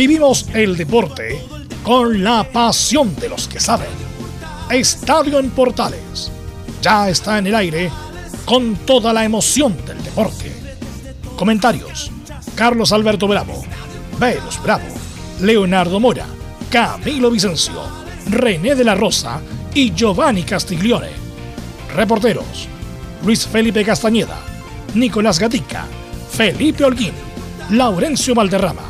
Vivimos el deporte con la pasión de los que saben. Estadio en Portales ya está en el aire con toda la emoción del deporte. Comentarios: Carlos Alberto Bravo, Venus Bravo, Leonardo Mora, Camilo Vicencio, René de la Rosa y Giovanni Castiglione. Reporteros: Luis Felipe Castañeda, Nicolás Gatica, Felipe Holguín, Laurencio Valderrama,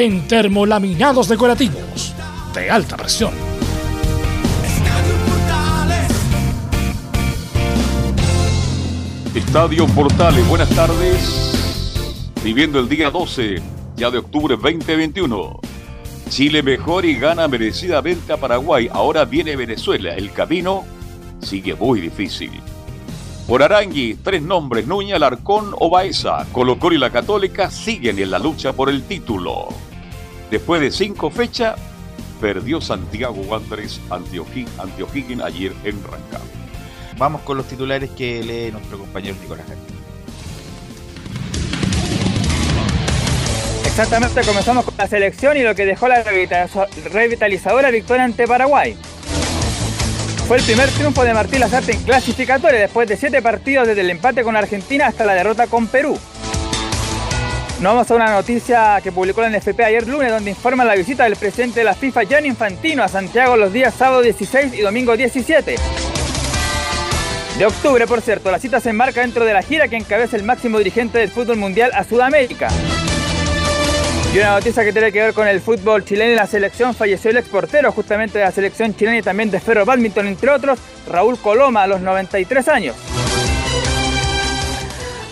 en termolaminados decorativos de alta presión. Estadio Portales, buenas tardes. Viviendo el día 12 ya de octubre 2021. Chile mejor y gana merecidamente a Paraguay. Ahora viene Venezuela. El camino sigue muy difícil. Por Arangui, tres nombres, Núñez, Alarcón o Baeza. Colo Colo y la Católica siguen en la lucha por el título. Después de cinco fechas, perdió Santiago Wanderers ante O'Higgins ayer en Rancagua. Vamos con los titulares que lee nuestro compañero Nicolás Exactamente, comenzamos con la selección y lo que dejó la revitalizadora victoria ante Paraguay. Fue el primer triunfo de Martín Lazarte en clasificatoria después de siete partidos desde el empate con Argentina hasta la derrota con Perú. Nos vamos a una noticia que publicó la NFP ayer lunes donde informa la visita del presidente de la FIFA Gianni Infantino a Santiago los días sábado 16 y domingo 17 de octubre, por cierto. La cita se enmarca dentro de la gira que encabeza el máximo dirigente del fútbol mundial a Sudamérica. Y una noticia que tiene que ver con el fútbol chileno y la selección. Falleció el exportero justamente de la selección chilena y también de Ferro Badminton, entre otros, Raúl Coloma, a los 93 años.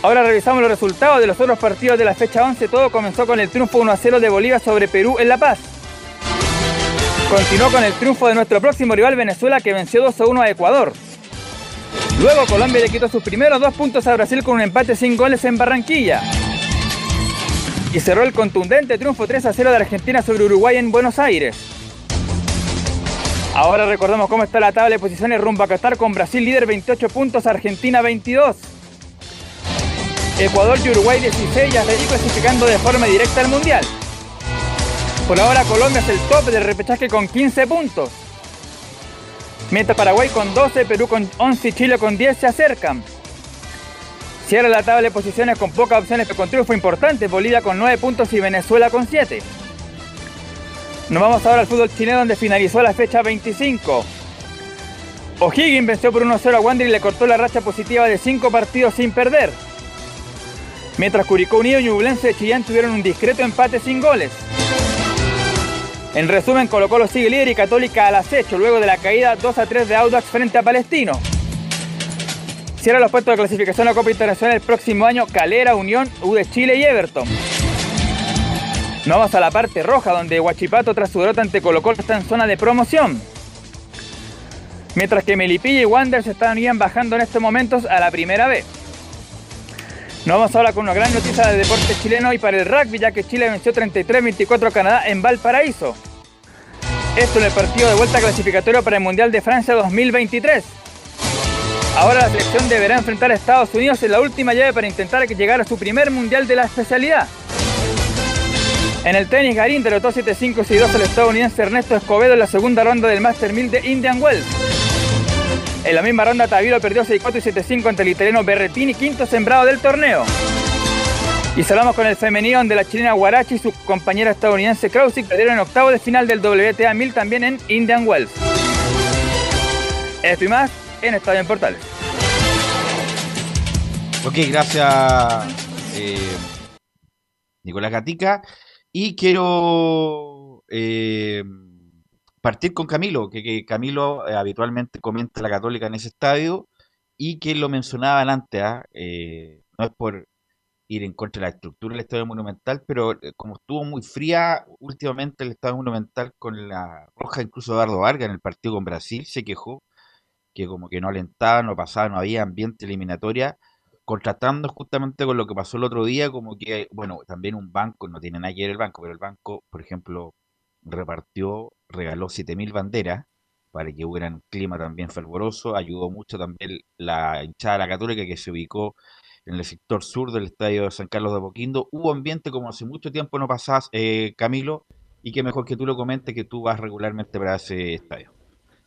Ahora revisamos los resultados de los otros partidos de la fecha 11. Todo comenzó con el triunfo 1 0 de Bolivia sobre Perú en La Paz. Continuó con el triunfo de nuestro próximo rival Venezuela que venció 2 1 a Ecuador. Luego Colombia le quitó sus primeros dos puntos a Brasil con un empate sin goles en Barranquilla. Y cerró el contundente triunfo 3 a 0 de Argentina sobre Uruguay en Buenos Aires. Ahora recordamos cómo está la tabla de posiciones rumbo a Qatar con Brasil líder 28 puntos, Argentina 22. Ecuador y Uruguay 16 ya ahí clasificando de forma directa al Mundial. Por ahora Colombia es el top del repechaje con 15 puntos. Mientras Paraguay con 12, Perú con 11 y Chile con 10 se acercan. Cierra la tabla de posiciones con pocas opciones pero con triunfo importante. Bolivia con 9 puntos y Venezuela con 7. Nos vamos ahora al fútbol chileno donde finalizó la fecha 25. O'Higgins venció por 1-0 a Wander y le cortó la racha positiva de 5 partidos sin perder. Mientras Curicó Unido y Ñublense de Chillán tuvieron un discreto empate sin goles. En resumen, Colo Colo sigue líder y Católica al acecho luego de la caída 2 a 3 de Audax frente a Palestino. Cierra los puestos de clasificación a la Copa Internacional el próximo año Calera, Unión, U de Chile y Everton. Nos vamos a la parte roja donde Huachipato tras su derrota ante Colo Colo está en zona de promoción. Mientras que Melipilla y Wander se están bajando en estos momentos a la primera vez. Nos vamos ahora con una gran noticia del deporte chileno y para el rugby, ya que Chile venció 33-24 a Canadá en Valparaíso. Esto en el partido de vuelta clasificatorio para el Mundial de Francia 2023. Ahora la selección deberá enfrentar a Estados Unidos en la última llave para intentar llegar a su primer Mundial de la especialidad. En el tenis, Garín derrotó 7-5-6-2 al estadounidense Ernesto Escobedo en la segunda ronda del Master 1000 de Indian Wells. En la misma ronda, Tavilo perdió 6-4 y 7-5 ante el italiano Berretini, quinto sembrado del torneo. Y salamos con el femenino donde la chilena Guarachi y su compañera estadounidense Krausik perdieron en octavo de final del WTA 1000 también en Indian Wells. Esto y más en Estadio en Portales. Ok, gracias eh, Nicolás Gatica. Y quiero eh, partir con Camilo, que, Camilo eh, habitualmente comenta la Católica en ese estadio y que lo mencionaba antes, ¿ah? no es por ir en contra de la estructura del Estadio Monumental, pero eh, como estuvo muy fría últimamente el Estadio Monumental con la roja, incluso Eduardo Vargas en el partido con Brasil se quejó que como que no alentaba, no pasaba, no había ambiente eliminatoria, contrastando justamente con lo que pasó el otro día, como que, bueno, también un banco, no tiene nada que ver el banco, pero el banco, por ejemplo, repartió, regaló 7.000 banderas para que hubiera un clima también fervoroso, ayudó mucho también la hinchada la católica que se ubicó en el sector sur del estadio de San Carlos de Boquindo. Hubo ambiente como hace mucho tiempo no pasás, eh, Camilo, y que mejor que tú lo comentes que tú vas regularmente para ese estadio.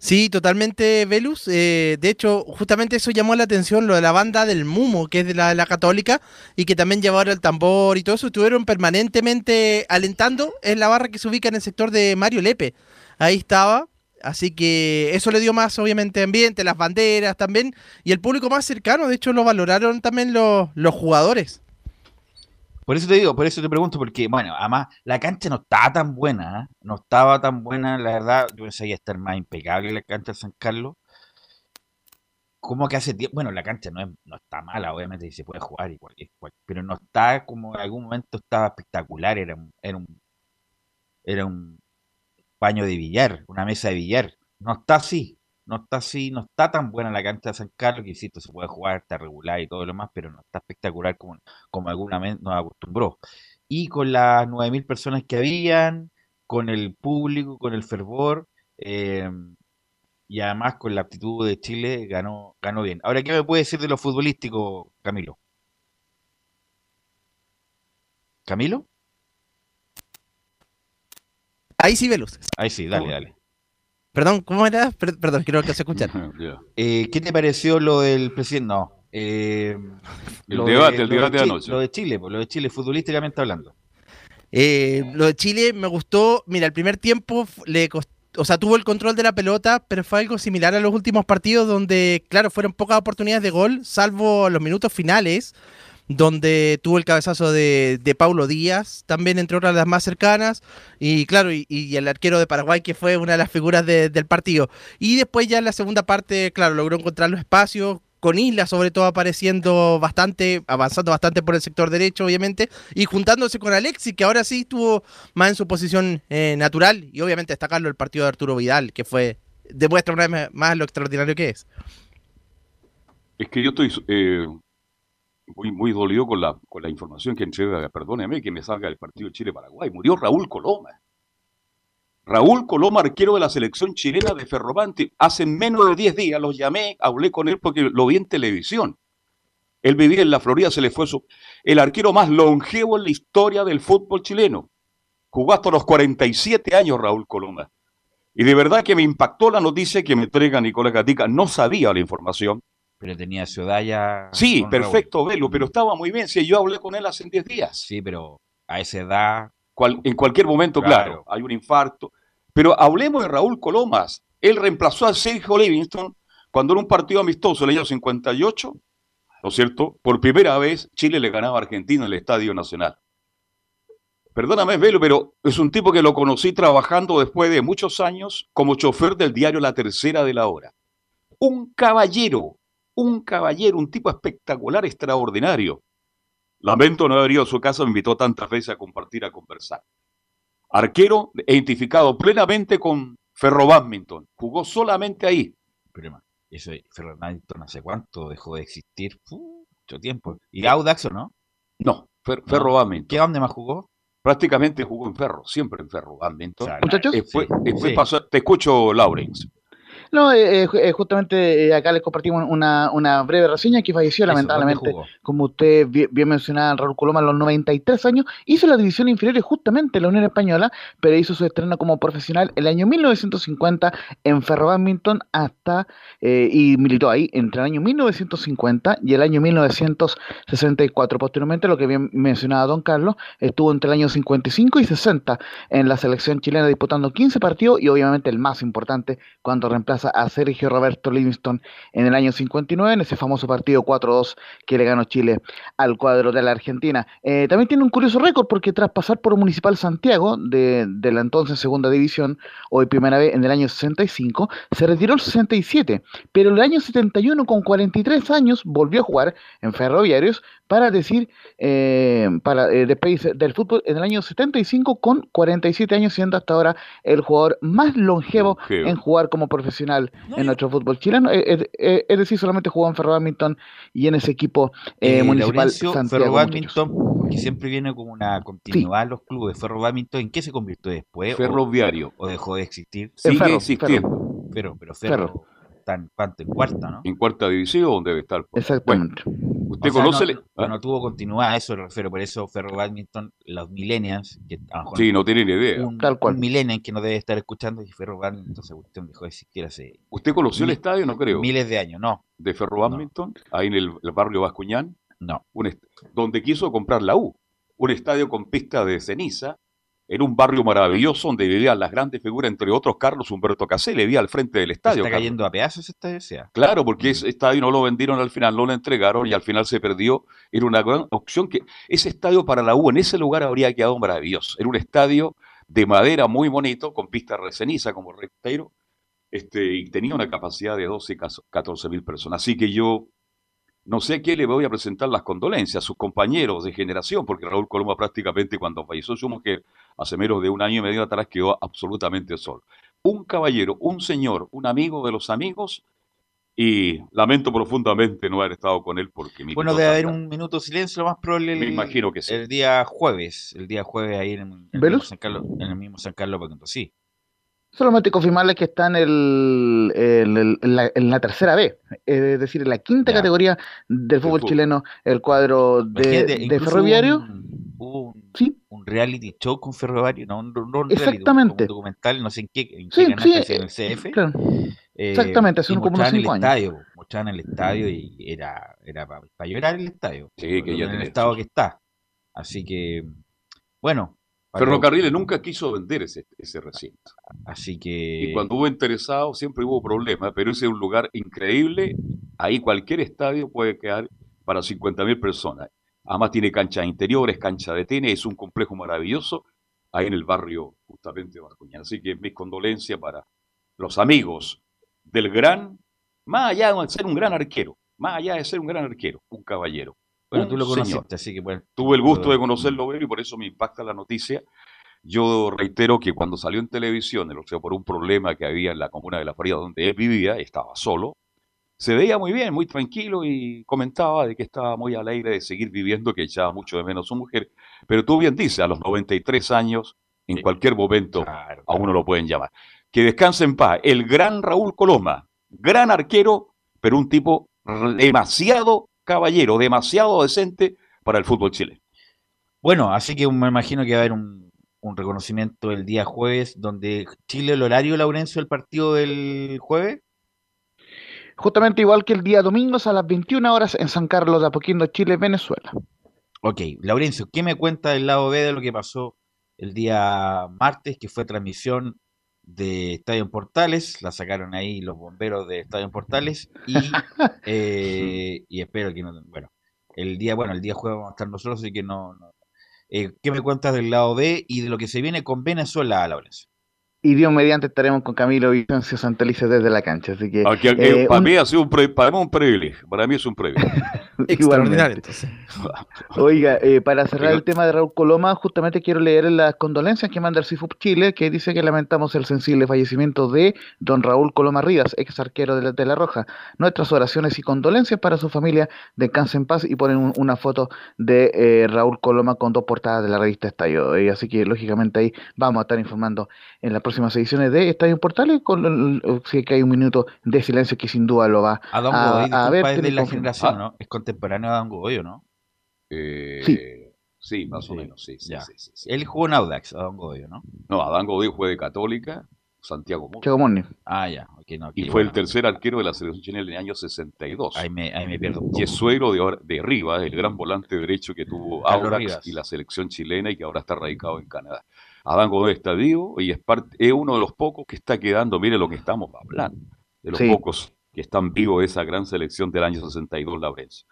Sí, totalmente, Velus. Eh, de hecho, justamente eso llamó la atención, lo de la banda del Mumo, que es de la, católica, y que también llevaron el tambor y todo eso. Estuvieron permanentemente alentando en la barra que se ubica en el sector de Mario Lepe. Ahí estaba. Así que eso le dio más, obviamente, ambiente, las banderas también, y el público más cercano. De hecho, lo valoraron también los, los jugadores. Por eso te digo, por eso te pregunto, porque, bueno, además la cancha no estaba tan buena, ¿eh? no estaba tan buena, la verdad, yo pensé que estar más impecable la cancha de San Carlos. Como que hace tiempo, bueno, la cancha no, es, no está mala, obviamente, y se puede jugar igual, pero no está como en algún momento estaba espectacular, era era un, era un baño de billar, una mesa de billar. No está así, no está así, no está tan buena la cancha de San Carlos, que insisto, se puede jugar, está regular y todo lo demás, pero no está espectacular como, como alguna vez nos acostumbró. Y con las 9.000 personas que habían, con el público, con el fervor, em, y además con la actitud de Chile, ganó, ganó bien. Ahora, ¿qué me puede decir de lo futbolístico, Camilo? ¿Camilo? Ahí sí, Velus. Ahí sí, dale, dale. Perdón, ¿cómo era? Perdón, quiero que se escuchar. Eh, ¿Qué te pareció lo del presidente? No. Eh, el debate, el debate de, anoche. Lo de Chile, pues, lo de Chile, futbolísticamente hablando. Eh, lo de Chile me gustó. Mira, el primer tiempo le o sea, tuvo el control de la pelota, pero fue algo similar a los últimos partidos donde, claro, fueron pocas oportunidades de gol, salvo los minutos finales donde tuvo el cabezazo de, Paulo Díaz, también entre otras las más cercanas, y claro, y, el arquero de Paraguay, que fue una de las figuras del partido. Y después ya en la segunda parte, claro, logró encontrar los espacios, con Isla sobre todo apareciendo bastante, avanzando bastante por el sector derecho, obviamente, y juntándose con Alexis, que ahora sí estuvo más en su posición eh, natural, y obviamente destacarlo el partido de Arturo Vidal, que fue, demuestra una vez más lo extraordinario que es. Es que yo estoy eh, muy, muy dolido con la, con la información que entrega, perdóneme que me salga del partido Chile-Paraguay. Murió Raúl Coloma. Raúl Coloma, arquero de la selección chilena de Ferrobante. Hace menos de 10 días los llamé, hablé con él porque lo vi en televisión. Él vivía en la Florida, se le fue su, el arquero más longevo en la historia del fútbol chileno. Jugó hasta los 47 años Raúl Coloma. Y de verdad que me impactó la noticia que me entrega Nicolás Gatica. No sabía la información. Pero tenía ciudad ya. Sí, perfecto, Velo, pero estaba muy bien. Si yo hablé con él hace 10 días. Sí, pero a esa edad. en cualquier momento, claro. hay un infarto. Pero hablemos de Raúl Colomas. Él reemplazó a Sergio Livingston cuando en un partido amistoso, el año 58, ¿no es cierto? Por primera vez Chile le ganaba a Argentina en el Estadio Nacional. Perdóname, Velo, pero es un tipo que lo conocí trabajando después de muchos años como chofer del diario La Tercera de la Hora. Un caballero, un caballero, un tipo espectacular, extraordinario. Lamento no haber ido a su casa, me invitó tantas veces a compartir, a conversar. Arquero identificado plenamente con Ferro Badminton. Jugó solamente ahí. Pero, eso Ferro Badminton hace cuánto dejó de existir? mucho tiempo. ¿Y Audax o no? No, Ferro Badminton. ¿Qué dónde más jugó? Prácticamente jugó en Ferro, siempre en Ferro Badminton. Muchachos, te escucho, Lawrence. No, eh, eh, eh, justamente acá les compartimos una, una, breve reseña que falleció lamentablemente, como usted bien, mencionaba, Raúl Coloma a los 93 años, hizo la división inferior justamente en la Unión Española, pero hizo su estreno como profesional el año 1950 en Ferro Badminton hasta, y militó ahí entre el año 1950 y el año 1964. Posteriormente, lo que bien mencionaba Don Carlos, estuvo entre el año 55 y 60 en la selección chilena disputando 15 partidos y obviamente el más importante cuando reemplaza a Sergio Roberto Livingston en el año 59, en ese famoso partido 4-2 que le ganó Chile al cuadro de la Argentina. Eh, también tiene un curioso récord porque tras pasar por Municipal Santiago, de, de, la entonces segunda división, hoy primera vez en el año 65, se retiró el 67, pero en el año 71 con 43 años volvió a jugar en Ferroviarios para decir, eh, para eh, despedirse del fútbol en el año 75 con 47 años, siendo hasta ahora el jugador más longevo, en jugar como profesional en nuestro fútbol chileno. Eh, eh, es decir, solamente jugó en Ferro Badminton y en ese equipo municipal Santiago. Ferro Badminton, que siempre viene como una continuidad a los clubes. Ferro Badminton, ¿en qué se convirtió después? Ferroviario. O, dejó de existir? Sigue existiendo. Pero, pero Ferro, Está en, en, cuarta, ¿no? En cuarta división debe estar. Exactamente. ¿Usted conoce? No, no, tuvo continuidad, a eso me refiero. Por eso Ferro Badminton, los millennials, que a lo sí, no tienen idea. Un, Tal cual. un millennial que no debe estar escuchando, y Ferro Badminton se dejó de siquiera hace. ¿Usted conoció el estadio? No creo. Miles de años, no. ¿De Ferro Badminton? Ahí en el, barrio Vascuñán. No. donde quiso comprar la U. Un estadio con pista de ceniza en un barrio maravilloso donde vivían las grandes figuras, entre otros Carlos Humberto Caselli, vivía al frente del estadio. ¿Está cayendo a pedazos estadio? Claro, porque ese estadio no lo vendieron al final, no lo entregaron y al final se perdió. Era una gran opción que ese estadio para la U en ese lugar habría quedado maravilloso. Era un estadio de madera muy bonito, con pista de ceniza como recteiro, este, y tenía una capacidad de 12, 14 mil personas. Así que yo no sé a quién le voy a presentar las condolencias, a sus compañeros de generación, porque Raúl Coloma prácticamente cuando falleció su mujer, hace menos de un año y medio atrás, quedó absolutamente solo. Un caballero, un señor, un amigo de los amigos, y lamento profundamente no haber estado con él porque mi Bueno, debe haber un minuto de silencio, lo más probable. Me imagino que sí. El día jueves, el día jueves ahí en, el, San Carlos, en el mismo San Carlos, sí. Solamente confirmarles que está en, el, en, la, tercera B, es decir, en la quinta categoría del fútbol, chileno, el cuadro de, Ferroviario. Un, ¿Sí? un reality show con Ferroviario, no, un, Exactamente. un, documental, no sé en qué, en qué en el CF. Eh, Exactamente, hace como unos cinco años. Estadio, mostraban el estadio y era, era para, llorar el estadio. Sí, que ya en el estado que está. Así que, bueno, Ferrocarriles nunca quiso vender ese, ese recinto. Así que. Y cuando hubo interesado siempre hubo problemas, pero ese es un lugar increíble. Ahí cualquier estadio puede quedar para 50.000 personas. Además tiene canchas interiores, cancha de tenis, es un complejo maravilloso ahí en el barrio justamente de Barcuñán. Así que mis condolencias para los amigos del gran, más allá de ser un gran arquero, más allá de ser un gran arquero, un caballero. Bueno, tú lo conociste, así que bueno. Tuve el gusto de conocerlo, y por eso me impacta la noticia. Yo reitero que cuando salió en televisión, o sea, por un problema que había en la comuna de La Florida donde él vivía, estaba solo, se veía muy bien, muy tranquilo y comentaba de que estaba muy alegre de seguir viviendo, que echaba mucho de menos a su mujer. Pero tú bien dices, a los 93 años, en cualquier momento, a uno lo pueden llamar. Que descanse en paz. El gran Raúl Coloma, gran arquero, pero un tipo demasiado caballero, demasiado decente para el fútbol chileno. Bueno, así que me imagino que va a haber un, reconocimiento el día jueves, donde Chile, el horario, Laurencio, el partido del jueves. Justamente igual que el día domingo a las 21 horas en San Carlos de Apoquindo, Chile, Venezuela. Ok, Laurencio, ¿qué me cuenta del lado B de lo que pasó el día martes, que fue transmisión de Estadio Portales, la sacaron ahí los bomberos de Estadio Portales y, eh, y espero que no, bueno, el día, bueno, el día jueves vamos a estar nosotros, así que no, eh, ¿qué me cuentas del lado B y de lo que se viene con Venezuela a la y Dios mediante estaremos con Camilo Vicencio Santelice desde la cancha. Así que, eh, para, mí ha sido un para mí un privilegio. Para mí es un privilegio. Extraordinario, entonces. Oiga, eh, para cerrar el tema de Raúl Coloma, justamente quiero leer las condolencias que manda el CIFUP Chile, que dice que lamentamos el sensible fallecimiento de don Raúl Coloma Rivas, ex arquero de la, de la Roja. Nuestras oraciones y condolencias para su familia, descanse en paz, y ponen una foto de eh, Raúl Coloma con dos portadas de la revista Estadio. así que, lógicamente, ahí vamos a estar informando en la próxima próximas ediciones de Estadio Portales, con si que hay un minuto de silencio que sin duda lo va a, Don a, a ver. Es de la generación, ¿no? Es contemporáneo de Don Godoy, ¿no? Eh, sí. Sí, más o menos, sí, sí, sí, Él jugó en Audax, Adán Godoy, ¿no? No, Adán Godoy fue de Católica, Santiago Moni. Ah, ya. Okay, no, y fue el tercer arquero de la selección chilena en el año 62. Ahí me, ahí me pierdo. Y es suegro de, de Rivas, el gran volante derecho que tuvo Audax y la selección chilena y que ahora está radicado en Canadá. Adán Godoy está vivo y es, parte, es uno de los pocos que está quedando, mire lo que estamos hablando, de los pocos que están vivos de esa gran selección del año 62, Laurencio.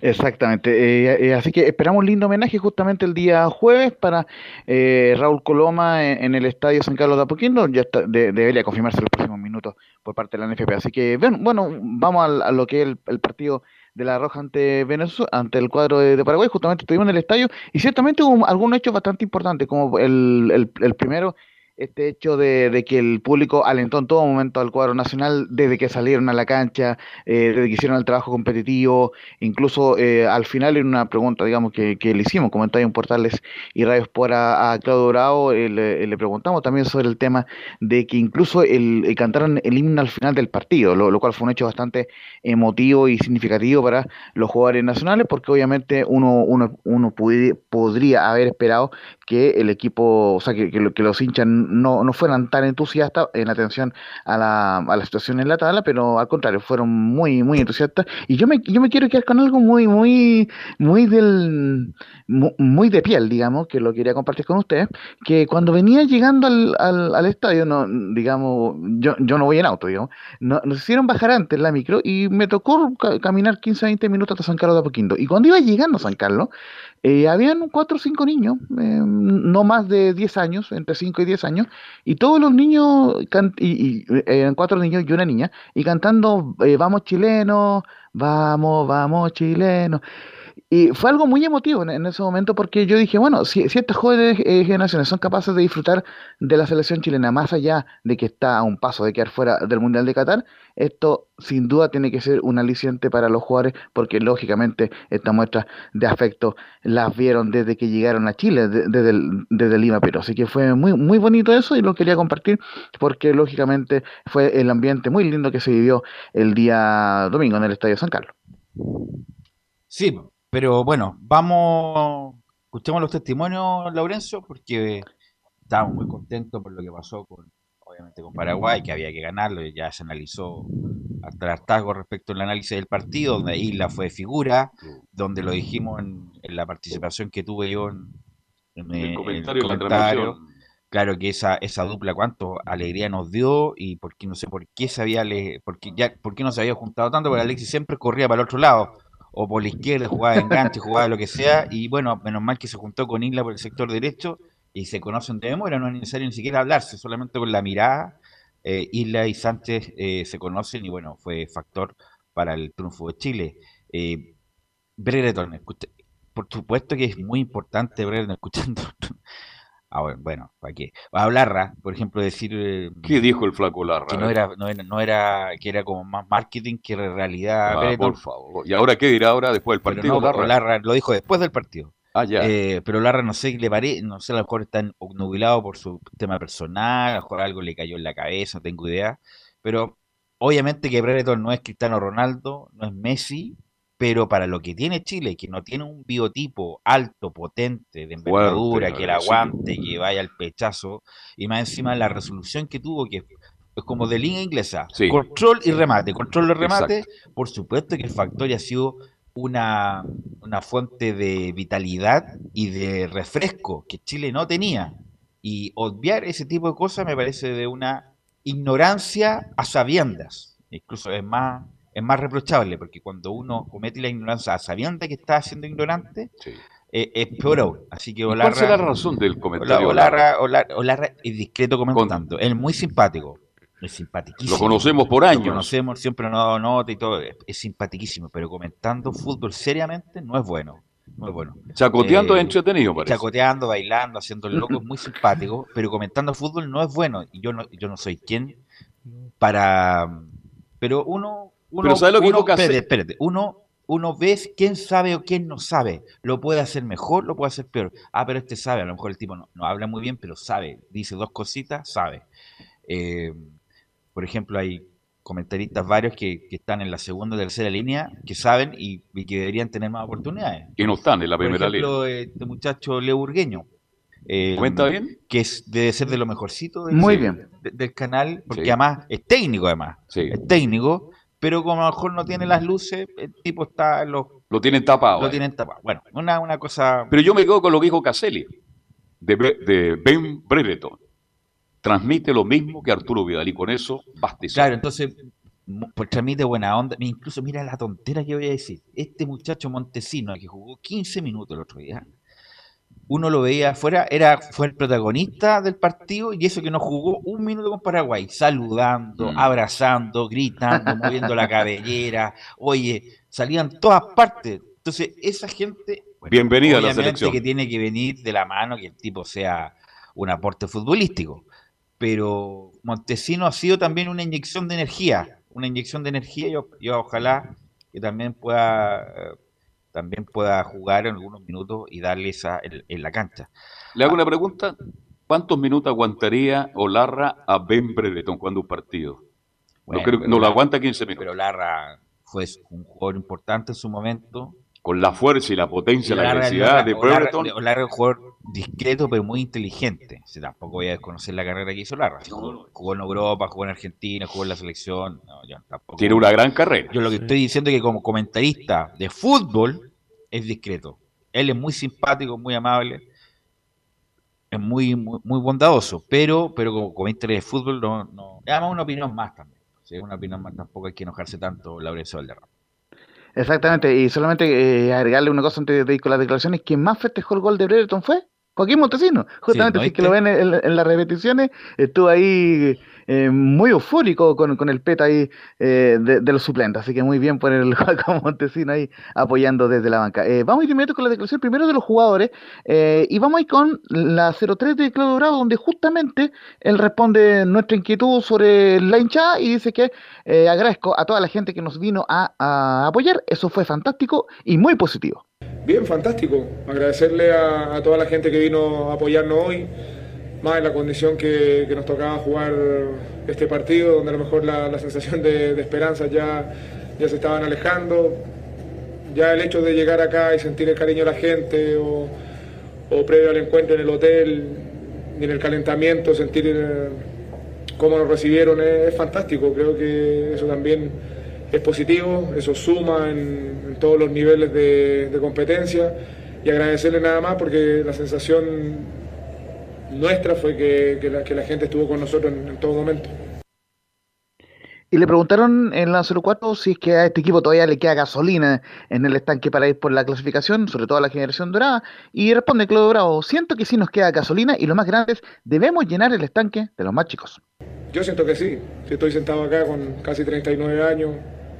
Exactamente. Eh, eh, así que esperamos un lindo homenaje justamente el día jueves para eh, Raúl Coloma en, el Estadio San Carlos de Apoquindo. Ya está, debería confirmarse en los próximos minutos por parte de la NFP. Así que, bueno, bueno vamos a, lo que es el, partido de la Roja ante Venezuela, ante el cuadro de, Paraguay. Justamente estuvimos en el estadio y ciertamente hubo algunos hechos bastante importantes, como el, el, el primero este hecho de, que el público alentó en todo momento al cuadro nacional desde que salieron a la cancha, eh, desde que hicieron el trabajo competitivo, incluso eh, al final en una pregunta, digamos, que, le hicimos, comentario en Portales y Radios por a, Claudio Dorado, eh, le, preguntamos también sobre el tema de que incluso el, cantaron el himno al final del partido, lo, cual fue un hecho bastante emotivo y significativo para los jugadores nacionales, porque obviamente uno, uno, uno podría haber esperado que el equipo, o sea, que, los hinchas no, no fueran tan entusiastas en atención a la, a la situación en la tabla, pero al contrario, fueron muy, muy entusiastas. Y yo me, yo me quiero quedar con algo muy, muy, muy del, muy de piel, digamos, que lo quería compartir con ustedes, que cuando venía llegando al, al, estadio, no, digamos, yo, yo no voy en auto, digamos, no, nos hicieron bajar antes la micro y me tocó caminar 15 20 minutos hasta San Carlos de Apoquindo. Y cuando iba llegando a San Carlos, eh, habían cuatro o cinco niños, eh, no más de 10 años, entre 5 y 10 años, y todos los niños, y, eran cuatro niños y una niña, y cantando eh, Vamos chilenos, vamos, vamos chilenos. Y fue algo muy emotivo en, ese momento porque yo dije, bueno, si, estas jóvenes eh, generaciones son capaces de disfrutar de la selección chilena más allá de que está a un paso de quedar fuera del Mundial de Qatar, esto sin duda tiene que ser un aliciente para los jugadores porque lógicamente esta muestra de afecto las vieron desde que llegaron a Chile, desde, desde Lima, pero así que fue muy, muy bonito eso y lo quería compartir porque lógicamente fue el ambiente muy lindo que se vivió el día domingo en el Estadio San Carlos. Sí, pero bueno, vamos, escuchemos los testimonios, Laurencio, porque estábamos muy contentos por lo que pasó con, obviamente, con Paraguay, que había que ganarlo, y ya se analizó hasta el hartazgo respecto al análisis del partido, donde Isla fue figura, donde lo dijimos en, la participación que tuve yo en, el comentario, claro que esa, esa dupla cuánto alegría nos dio y porque no sé por qué se había porque ya por qué no se había juntado tanto, porque Alexis siempre corría para el otro lado o por la izquierda, jugaba de enganche, jugaba lo que sea, y bueno, menos mal que se juntó con Isla por el sector derecho y se conocen de memoria, no es necesario ni siquiera hablarse, solamente con la mirada, eh, Isla y Sánchez eh, se conocen y bueno, fue factor para el triunfo de Chile. Eh, por supuesto que es muy importante Brereton escuchando Ah, bueno, ¿para qué? A Larra, por ejemplo, decir... Eh, ¿Qué dijo el flaco Larra? Que no era, no era, no era, que era como más marketing que realidad. Ah, por favor. ¿Y ahora qué dirá ahora después del partido? No, Larra? lo dijo después del partido. Ah, ya. Eh, pero Larra no sé qué le parece, no sé, a lo mejor está nubilado por su tema personal, a lo mejor algo le cayó en la cabeza, no tengo idea. Pero obviamente que Brereton no es Cristiano Ronaldo, no es Messi, pero para lo que tiene Chile, que no tiene un biotipo alto, potente, de envergadura, que la aguante, que vaya al pechazo, y más encima la resolución que tuvo, que es como de línea inglesa, control y remate, control y remate, por supuesto que el Factory ha sido una, una fuente de vitalidad y de refresco que Chile no tenía. Y obviar ese tipo de cosas me parece de una ignorancia a sabiendas. Incluso es más es más reprochable, porque cuando uno comete la ignorancia sabiendo que está siendo ignorante, eh, es peor aún. Así que Olarra, ¿Cuál es la razón del comentario? Olarra, Olarra, es discreto comentando. Es muy simpático. Es simpaticísimo. Lo conocemos por años. Lo conocemos, siempre nos ha dado nota y todo. Es, simpaticísimo, pero comentando fútbol seriamente no es bueno. No es bueno. Chacoteando es eh, entretenido, parece. Chacoteando, bailando, haciendo el loco es muy simpático, pero comentando fútbol no es bueno. Y yo no, yo no soy quien para. Pero uno uno, Pero lo que uno, espérate, espérate, uno, uno ve quién sabe o quién no sabe. Lo puede hacer mejor, lo puede hacer peor. Ah, pero este sabe, a lo mejor el tipo no, habla muy bien, pero sabe. Dice dos cositas, sabe. Eh, por ejemplo, hay comentaristas varios que, están en la segunda o tercera línea, que saben y, que deberían tener más oportunidades. Que no están en la primera por ejemplo, línea. Este muchacho Leo Burgueño. Eh, ¿Cuenta bien? Que es, debe ser de lo mejorcito del, Muy bien. del canal, porque además es técnico, además. Es técnico pero como a lo mejor no tiene las luces, el tipo está en los... Lo tienen tapado. Lo eh. tienen tapado. Bueno, una, una cosa... Pero yo me quedo con lo que dijo Caselli, de, de Ben Brereton. transmite lo mismo que Arturo Vidal y con eso basta. Claro, entonces pues transmite buena onda. Incluso mira la tontera que voy a decir. Este muchacho Montesino que jugó 15 minutos el otro día, uno lo veía afuera, era, fue el protagonista del partido y eso que no jugó un minuto con Paraguay, saludando, mm. abrazando, gritando, moviendo la cabellera, oye, salían todas partes. Entonces, esa gente, bienvenida a la selección. que tiene que venir de la mano que el tipo sea un aporte futbolístico. Pero Montesino ha sido también una inyección de energía, una inyección de energía y, yo ojalá que también pueda también pueda jugar en algunos minutos y darle esa en, la cancha. Le hago una pregunta. ¿Cuántos minutos aguantaría Olarra a Ben Brereton cuando un partido? no, creo, no lo aguanta 15 minutos. Pero Larra fue un jugador importante en su momento. Con la fuerza y la potencia, la agresividad de Brereton. Larra es un jugador discreto pero muy inteligente. tampoco voy a desconocer la carrera que hizo Larra. Jugó, en Europa, jugó en Argentina, jugó en la selección. Tiene una gran carrera. Yo lo que estoy diciendo es que como comentarista de fútbol es discreto. Él es muy simpático, muy amable, es muy, muy, bondadoso, pero, pero como comentarista de fútbol no, no. Además una opinión más también. Si una opinión más tampoco hay que enojarse tanto Laurencio Valderrama. Exactamente, y solamente eh, agregarle una cosa antes de ir con las declaraciones, quien más festejó el gol de Brereton fue Joaquín Montesino, justamente, si que lo ven en, las repeticiones, estuvo ahí eh, muy eufórico con, el peta ahí eh, de, los suplentes, así que muy bien por el Joaquín Montesino ahí apoyando desde la banca. Eh, vamos a ir inmediato con la declaración primero de los jugadores y vamos a ir con la 03 de Claudio Bravo, donde justamente él responde nuestra inquietud sobre la hinchada y dice que agradezco a toda la gente que nos vino a apoyar, eso fue fantástico y muy positivo. Bien, fantástico. Agradecerle a, toda la gente que vino a apoyarnos hoy, más en la condición que, nos tocaba jugar este partido, donde a lo mejor la, sensación de, esperanza ya, ya se estaban alejando. Ya el hecho de llegar acá y sentir el cariño de la gente o, previo al encuentro en el hotel y en el calentamiento, sentir eh, cómo nos recibieron es fantástico. Creo que eso también es positivo, eso suma en, todos los niveles de, competencia y agradecerle nada más porque la sensación nuestra fue que, la, gente estuvo con nosotros en, todo momento. Y le preguntaron en la 04 si es que a este equipo todavía le queda gasolina en el estanque para ir por la clasificación, sobre todo a la generación dorada. Y responde Claudio Bravo, siento que sí nos queda gasolina y lo más grande es, debemos llenar el estanque de los más chicos. Yo siento que sí, si estoy sentado acá con casi 39 años,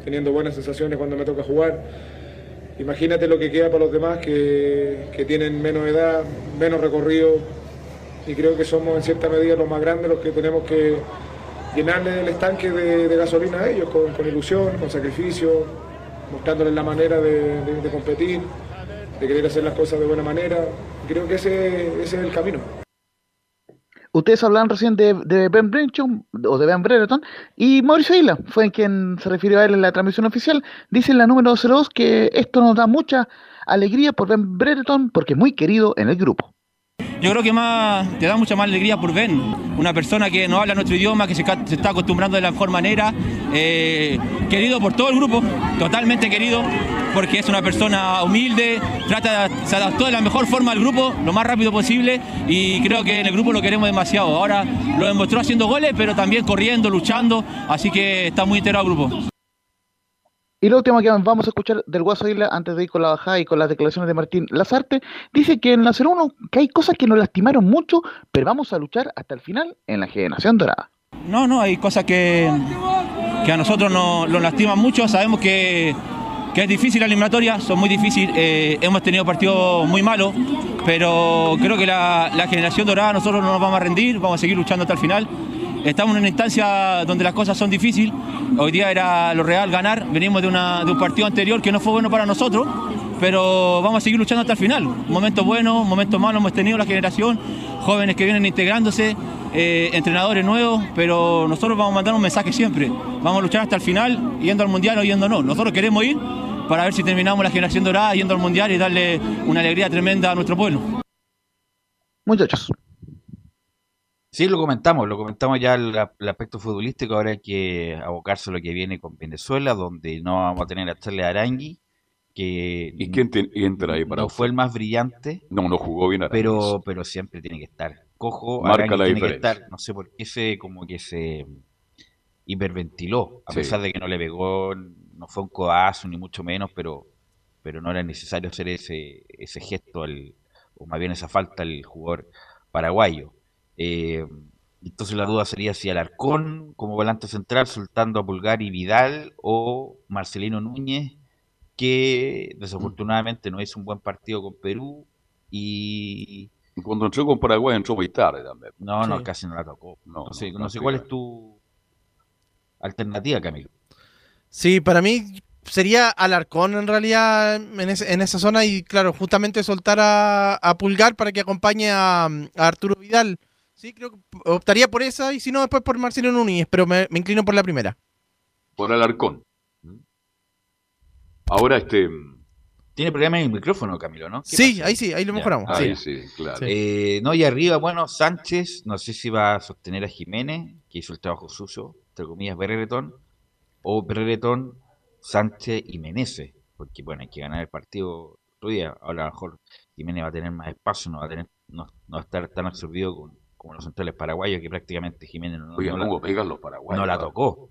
teniendo buenas sensaciones cuando me toca jugar. Imagínate lo que queda para los demás que, que tienen menos edad, menos recorrido y creo que somos en cierta medida los más grandes los que tenemos que llenarle el estanque de, gasolina a ellos con, ilusión, con sacrificio, mostrándoles la manera de, de, competir, de querer hacer las cosas de buena manera. Creo que ese, ese es el camino. Ustedes hablaban recién de, Ben Brenton o de Ben Brereton y Mauricio Isla fue en quien se refirió a él en la transmisión oficial. Dice en la número 02 que esto nos da mucha alegría por Ben Brereton porque es muy querido en el grupo. Yo creo que más te da mucha más alegría por Ben, una persona que no habla nuestro idioma, que se, está acostumbrando de la mejor manera, eh, querido por todo el grupo, totalmente querido, porque es una persona humilde, trata, se adaptó de la mejor forma al grupo, lo más rápido posible, y creo que en el grupo lo queremos demasiado. Ahora lo demostró haciendo goles, pero también corriendo, luchando, así que está muy integrado el grupo. Y lo último que vamos a escuchar del Guaso Isla antes de ir con la bajada y con las declaraciones de Martín Lazarte, dice que en la 01 que hay cosas que nos lastimaron mucho, pero vamos a luchar hasta el final en la generación dorada. No, no, hay cosas que, que a nosotros nos, lastiman mucho, sabemos que, que, es difícil la eliminatoria, son muy difíciles, eh, hemos tenido partidos muy malos, pero creo que la, la generación dorada nosotros no nos vamos a rendir, vamos a seguir luchando hasta el final Estamos en una instancia donde las cosas son difíciles. Hoy día era lo real ganar. Venimos de, un partido anterior que no fue bueno para nosotros, pero vamos a seguir luchando hasta el final. Momentos buenos, momentos malos hemos tenido la generación, jóvenes que vienen integrándose, eh, entrenadores nuevos, pero nosotros vamos a mandar un mensaje siempre. Vamos a luchar hasta el final, yendo al mundial o yendo no. Nosotros queremos ir para ver si terminamos la generación dorada yendo al mundial y darle una alegría tremenda a nuestro pueblo. Muchachos. Sí, lo comentamos, lo comentamos ya el, aspecto futbolístico, ahora hay que abocarse a lo que viene con Venezuela, donde no vamos a tener a Charles Arangui, que ¿Y quién entra ahí para no fue el más brillante. No, no jugó bien Pero, pero siempre tiene que estar. cojo Marca la tiene que diferencia. estar, no sé por qué se como que se hiperventiló, a Sí. pesar de que no le pegó, no fue un codazo ni mucho menos, pero pero no era necesario hacer ese ese gesto al, o más bien esa falta al jugador paraguayo. Eh, entonces la duda sería si Alarcón como volante central soltando a Pulgar y Vidal o Marcelino Núñez que desafortunadamente no hizo un buen partido con Perú y Cuando entró con Paraguay entró muy tarde también. no, no, Sí. casi no la tocó. No, No, sé, no, no sé no cuál es tu alternativa, Camilo. Sí, para mí sería Alarcón en realidad en, ese- en esa zona y claro, justamente soltar a, a Pulgar para que acompañe a, a Arturo Vidal. Sí, creo que optaría por esa y si no después por Marcelo Núñez, pero me, me inclino por la primera. Por Alarcón. Ahora este. Tiene problema en el micrófono, Camilo, ¿no? ¿Qué Sí, pasa? ahí sí, ahí lo Ya, mejoramos. Ahí sí. sí, claro. Sí. Eh, no, y arriba, bueno, Sánchez, no sé si va a sostener a Jiménez, que hizo el trabajo suyo, entre comillas, Berreretón, o Berreretón, Sánchez y Menezes, porque bueno, hay que ganar el partido otro día. Ahora a lo mejor Jiménez va a tener más espacio, no va a tener, no, no va a estar tan absorbido con- como los centrales paraguayos, que prácticamente Jiménez no, Oigan, no la- ¿cómo pegan los paraguayos? no la tocó.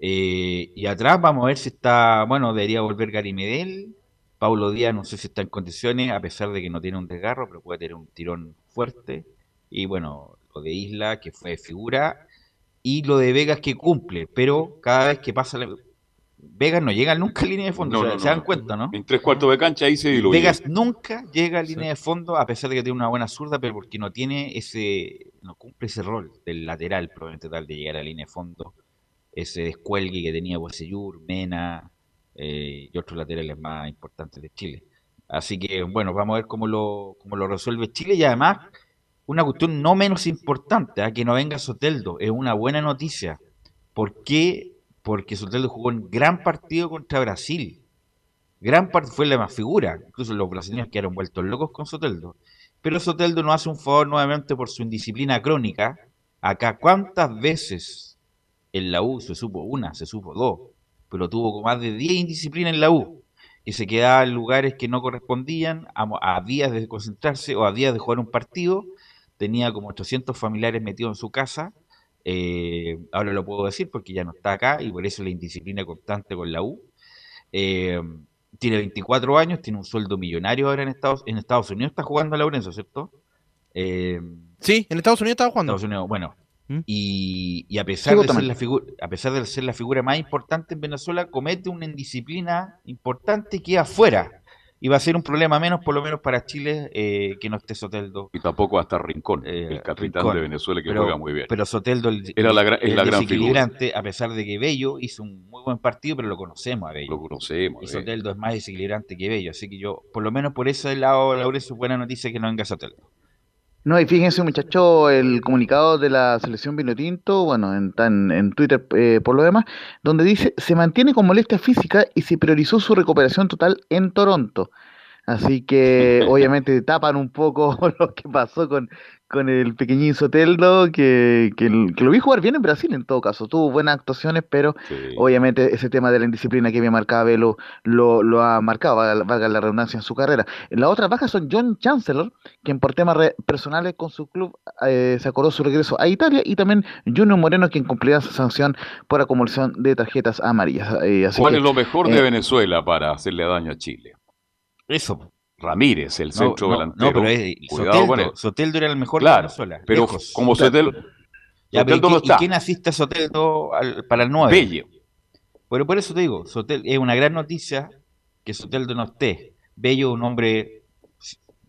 Eh, y atrás vamos a ver si está, bueno, debería volver Gary Medel. Paulo Díaz no sé si está en condiciones, a pesar de que no tiene un desgarro, pero puede tener un tirón fuerte. Y bueno, lo de Isla, que fue figura, y lo de Vegas que cumple, pero cada vez que pasa la... Vegas no llega nunca a línea de fondo, No, se, no, se no. dan cuenta, ¿no? En tres cuartos de cancha ahí se diluye. Vegas nunca llega a línea de fondo, a pesar de que tiene una buena zurda, pero porque no tiene ese, no cumple ese rol del lateral, probablemente tal, de llegar a línea de fondo. Ese descuelgue que tenía Boisellur, Mena eh, y otros laterales más importantes de Chile. Así que, bueno, vamos a ver cómo lo, cómo lo resuelve Chile y además, una cuestión no menos importante, ¿ah? que no venga Soteldo, es una buena noticia. ¿Por qué? Porque Soteldo jugó un gran partido contra Brasil gran parte fue la más figura. Incluso los brasileños quedaron vueltos locos con Soteldo. Pero Soteldo nos hace un favor nuevamente por su indisciplina crónica. Acá, ¿cuántas veces en la U se supo una, se supo dos? Pero tuvo más de 10 indisciplinas en la U. Que se quedaba en lugares que no correspondían, a, a días de concentrarse o a días de jugar un partido. Tenía como 800 familiares metidos en su casa. Eh, ahora lo puedo decir porque ya no está acá y por eso la indisciplina constante con la U. Eh, tiene 24 años, tiene un sueldo millonario ahora en Estados, en Estados Unidos, está jugando a Laurenzo, ¿cierto? Eh, Sí, en Estados Unidos estaba jugando. Estados Unidos, bueno. ¿Mm? Y, y a pesar Sí, de ser la figura, a pesar de ser la figura más importante en Venezuela, comete una indisciplina importante y queda afuera. Y va a ser un problema menos, por lo menos para Chile, eh, que no esté Soteldo. Y tampoco hasta Rincón, Eh, el capitán Rincón. de Venezuela que Pero- juega muy bien. Pero Soteldo el- Era la es el la gran desequilibrante, a pesar de que Bello hizo un muy buen partido, pero lo conocemos a Bello. Lo conocemos. Y eh. Soteldo es más desequilibrante que Bello, así que yo, por lo menos por ese lado, Laurencio, buena noticia que no venga Soteldo. No, y fíjense, muchachos, el comunicado de la selección Vinotinto, bueno, en, en, en Twitter eh, por lo demás, donde dice, se mantiene con molestia física y se priorizó su recuperación total en Toronto. Así que obviamente tapan un poco lo que pasó con, con el pequeñín Soteldo, que, que, lo vi jugar bien en Brasil en todo caso, tuvo buenas actuaciones, pero Sí. Obviamente ese tema de la indisciplina que bien marcaba Velo lo, lo ha marcado, valga, la redundancia en su carrera. Las otras bajas son John Chancellor, quien por temas re- personales con su club eh, se acordó su regreso a Italia, y también Junior Moreno, quien cumplirá su sanción por acumulación de tarjetas amarillas. Eh, así ¿Cuál que, es lo mejor de eh, Venezuela para hacerle daño a Chile? Eso. Ramírez, el No, centro no, delantero. no, pero es, Cuidado con él. Soteldo, Soteldo era el mejor de Claro, Venezuela. pero lejos. como Soteldo, Ya, pero ¿y Soteldo no qui- ¿Y está. quién asiste a Soteldo al- para el 9? Bello. Pero por eso te digo, Sotel, es una gran noticia que Soteldo no esté. Bello, un hombre,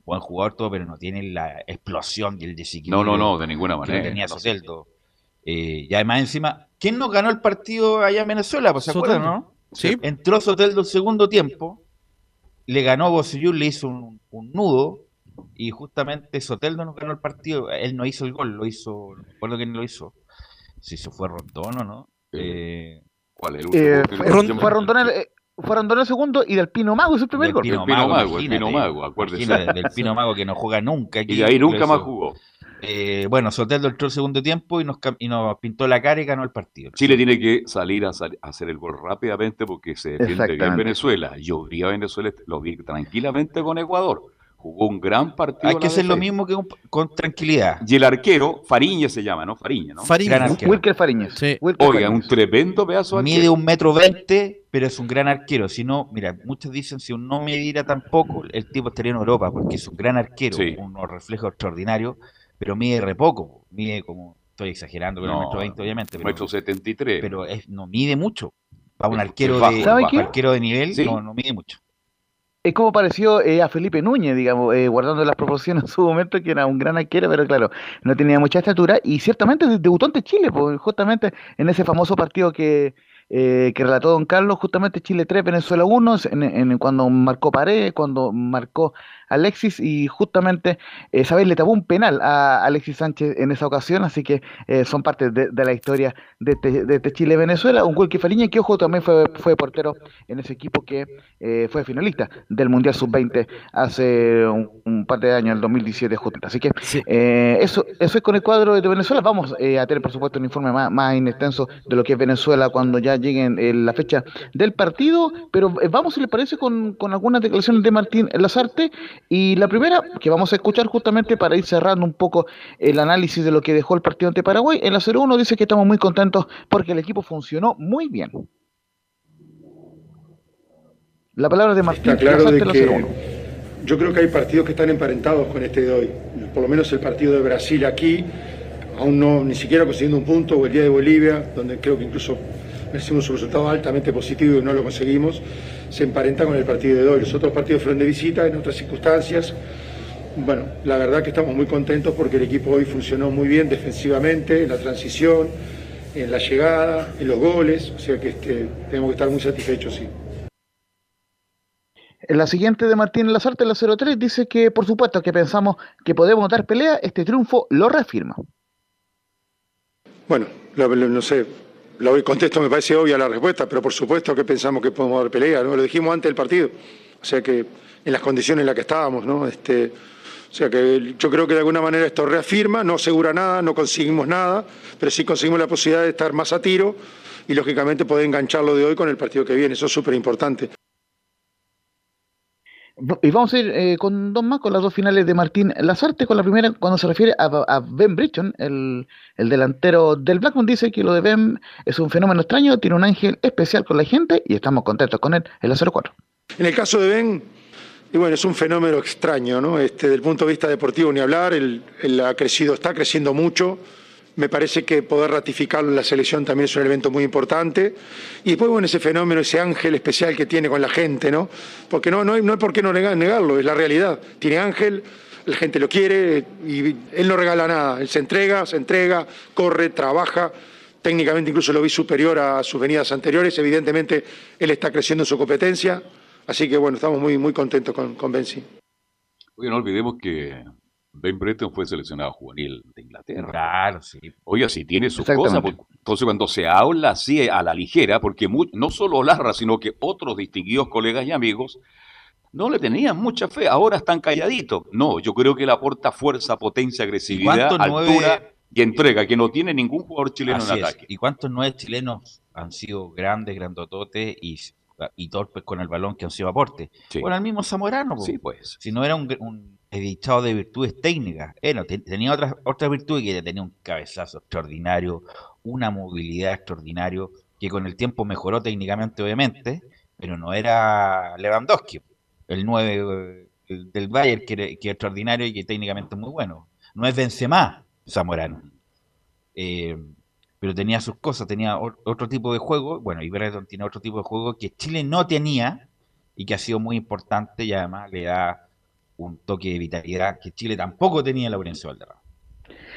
buen jugador todo, pero no tiene la explosión y el No, desequilibrio no, no, de ninguna que manera. lo tenía no. Soteldo. Eh, y además encima, ¿quién nos ganó el partido allá en Venezuela? Pues se acuerdan, Soteldo. ¿no? Sí. Entró Soteldo el segundo tiempo, le ganó a Bocellur, le hizo un, un nudo, y justamente Soteldo nos ganó el partido. Él no hizo el gol, lo hizo, no recuerdo quién lo hizo. Si se fue Rondón o no. Eh, ¿Cuál es el eh, último? fue, El- Ron- fue Rondón el, eh, fue Rondón el segundo y del Pino Mago es el primer del gol. Pino Mago, el imagínate, Pino Mago, acuérdese. del Pino Mago que no juega nunca. aquí, Y de ahí nunca más jugó. Eh, bueno, Soteldo entró el segundo tiempo y nos, y nos pintó la cara y ganó el partido. Chile tiene que salir a, sal- a hacer el gol rápidamente porque se defiende bien. Venezuela. Yo vi a Venezuela, lo vi tranquilamente con Ecuador. Jugó un gran partido. Hay que hacer lo mismo que con, tranquilidad. Y el arquero, Fariña se llama, ¿no? Fariña, ¿no? Fariña. Wilker Fariñas. Sí. Oiga, un tremendo pedazo Mide un metro veinte, pero es un gran arquero. Si no, mira, muchos dicen si no midiera tampoco, el tipo estaría en Europa, porque es un gran arquero, unos reflejos extraordinarios, pero mide re poco. Mide como, estoy exagerando, pero un metro veinte, obviamente. Pero, metro setenta y tres. Pero es, no mide mucho. Para un arquero de, arquero de nivel, no, no mide mucho es como pareció eh, a Felipe Núñez, digamos, eh, guardando las proporciones en su momento, que era un gran arquero, pero claro, no tenía mucha estatura, y ciertamente debutó ante Chile, pues, justamente en ese famoso partido que, eh, que relató don Carlos, justamente Chile 3, Venezuela 1, en, cuando marcó Paredes, cuando marcó Alexis y justamente eh, le tapó un penal a Alexis Sánchez en esa ocasión, así que eh, son parte de, la historia de este, de este Chile-Venezuela. Un gol que Fariña, que ojo, también fue, fue portero en ese equipo que eh, fue finalista del Mundial Sub-20 hace un, par de años, en el 2017 justamente. Así que eh, eso, eso es con el cuadro de Venezuela. Vamos a tener, por supuesto, un informe más, más extenso de lo que es Venezuela cuando ya lleguen la fecha del partido, pero vamos, si le parece, con, con algunas declaraciones de Martín Lazarte y la primera, que vamos a escuchar justamente para ir cerrando un poco el análisis de lo que dejó el partido ante Paraguay, en la 0-1 dice que estamos muy contentos porque el equipo funcionó muy bien. La palabra de Martín. Está claro de que yo creo que hay partidos que están emparentados con este de hoy. Por lo menos el partido de Brasil aquí, aún no ni siquiera consiguiendo un punto, o el día de Bolivia, donde creo que incluso merecimos un resultado altamente positivo y no lo conseguimos se emparenta con el partido de hoy. Los otros partidos fueron de visita en otras circunstancias. Bueno, la verdad que estamos muy contentos porque el equipo hoy funcionó muy bien defensivamente, en la transición, en la llegada, en los goles, o sea que este, tenemos que estar muy satisfechos, sí. En la siguiente de Martín Lazarte, la 03, dice que por supuesto que pensamos que podemos dar pelea, este triunfo lo reafirma. Bueno, no sé, lo contesto me parece obvia la respuesta, pero por supuesto que pensamos que podemos dar pelea, ¿no? Lo dijimos antes del partido. O sea que en las condiciones en las que estábamos, ¿no? Este, o sea que yo creo que de alguna manera esto reafirma, no asegura nada, no conseguimos nada, pero sí conseguimos la posibilidad de estar más a tiro y lógicamente poder engancharlo de hoy con el partido que viene. Eso es súper importante. Y vamos a ir eh, con dos más, con las dos finales de Martín Lazarte. Con la primera, cuando se refiere a, Ben Bridgeton, el, delantero del Blackburn, dice que lo de Ben es un fenómeno extraño, tiene un ángel especial con la gente y estamos contentos con él en la 04. En el caso de Ben, y bueno, es un fenómeno extraño, ¿no? Este, desde el punto de vista deportivo, ni hablar, él ha crecido, está creciendo mucho me parece que poder ratificarlo en la selección también es un evento muy importante. Y después, bueno, ese fenómeno, ese ángel especial que tiene con la gente, ¿no? Porque no, no, hay, no hay por qué no negarlo, es la realidad. Tiene ángel, la gente lo quiere y él no regala nada. Él se entrega, se entrega, corre, trabaja. Técnicamente incluso lo vi superior a sus venidas anteriores. Evidentemente, él está creciendo en su competencia. Así que, bueno, estamos muy, muy contentos con, con. Oye, no olvidemos que Ben Breton fue seleccionado juvenil de Inglaterra. Claro, sí. Oye, si tiene sus cosas. Entonces, cuando se habla así a la ligera, porque no solo Larra, sino que otros distinguidos colegas y amigos no le tenían mucha fe. Ahora están calladitos. No, yo creo que le aporta fuerza, potencia, agresividad, altura y entrega, que no tiene ningún jugador chileno en ataque. ¿Y cuántos nueve chilenos han sido grandes, grandototes y, y torpes con el balón que han sido aporte? Bueno, el mismo Zamorano. Sí, pues. Si no era un editado de virtudes técnicas. tenía otras, otras virtudes que tenía un cabezazo extraordinario, una movilidad extraordinaria, que con el tiempo mejoró técnicamente, obviamente, pero no era Lewandowski, el 9 del Bayern, que, que es extraordinario y que técnicamente es muy bueno. No es Benzema, Zamorano. Eh, pero tenía sus cosas, tenía otro tipo de juego, bueno, y Breton tiene otro tipo de juego que Chile no tenía y que ha sido muy importante y además le da un toque de vitalidad que Chile tampoco tenía en Laurencio Valderrama.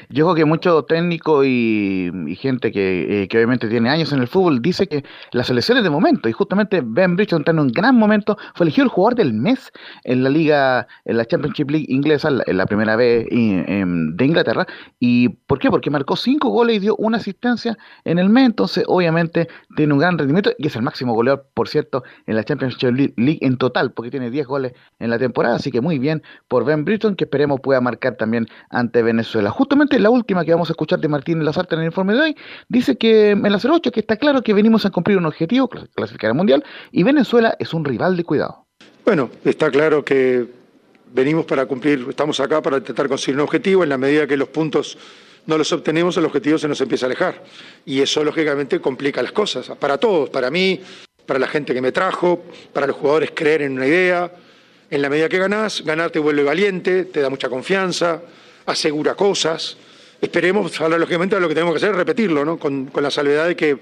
Yo creo que mucho técnico y, gente eh, que, obviamente tiene años en el fútbol dice que las selecciones de momento, y justamente Ben Bridgton está en un gran momento, fue elegido el jugador del mes en la liga, en la Championship League inglesa, en la primera vez em, de Inglaterra. ¿Y por qué? Porque marcó cinco goles y dio una asistencia en el mes, entonces obviamente tiene un gran rendimiento y es el máximo goleador, por cierto, en la Championship League en total, porque tiene 10 goles en la temporada, así que muy bien por Ben Bridgton, que esperemos pueda marcar también ante Venezuela. Justamente la última que vamos a escuchar de Martín Lazarte en el informe de hoy, dice que en la 08 que está claro que venimos a cumplir un objetivo, clasificar al Mundial, y Venezuela es un rival de cuidado. Bueno, está claro que venimos para cumplir, estamos acá para intentar conseguir un objetivo. En la medida que los puntos no los obtenemos, el objetivo se nos empieza a alejar. Y eso, lógicamente, complica las cosas. Para todos, para mí, para la gente que me trajo, para los jugadores creer en una idea. En la medida que ganás, ganar te vuelve valiente, te da mucha confianza, asegura cosas. Esperemos, ahora lógicamente lo que tenemos que hacer es repetirlo, ¿no? con, con la salvedad de que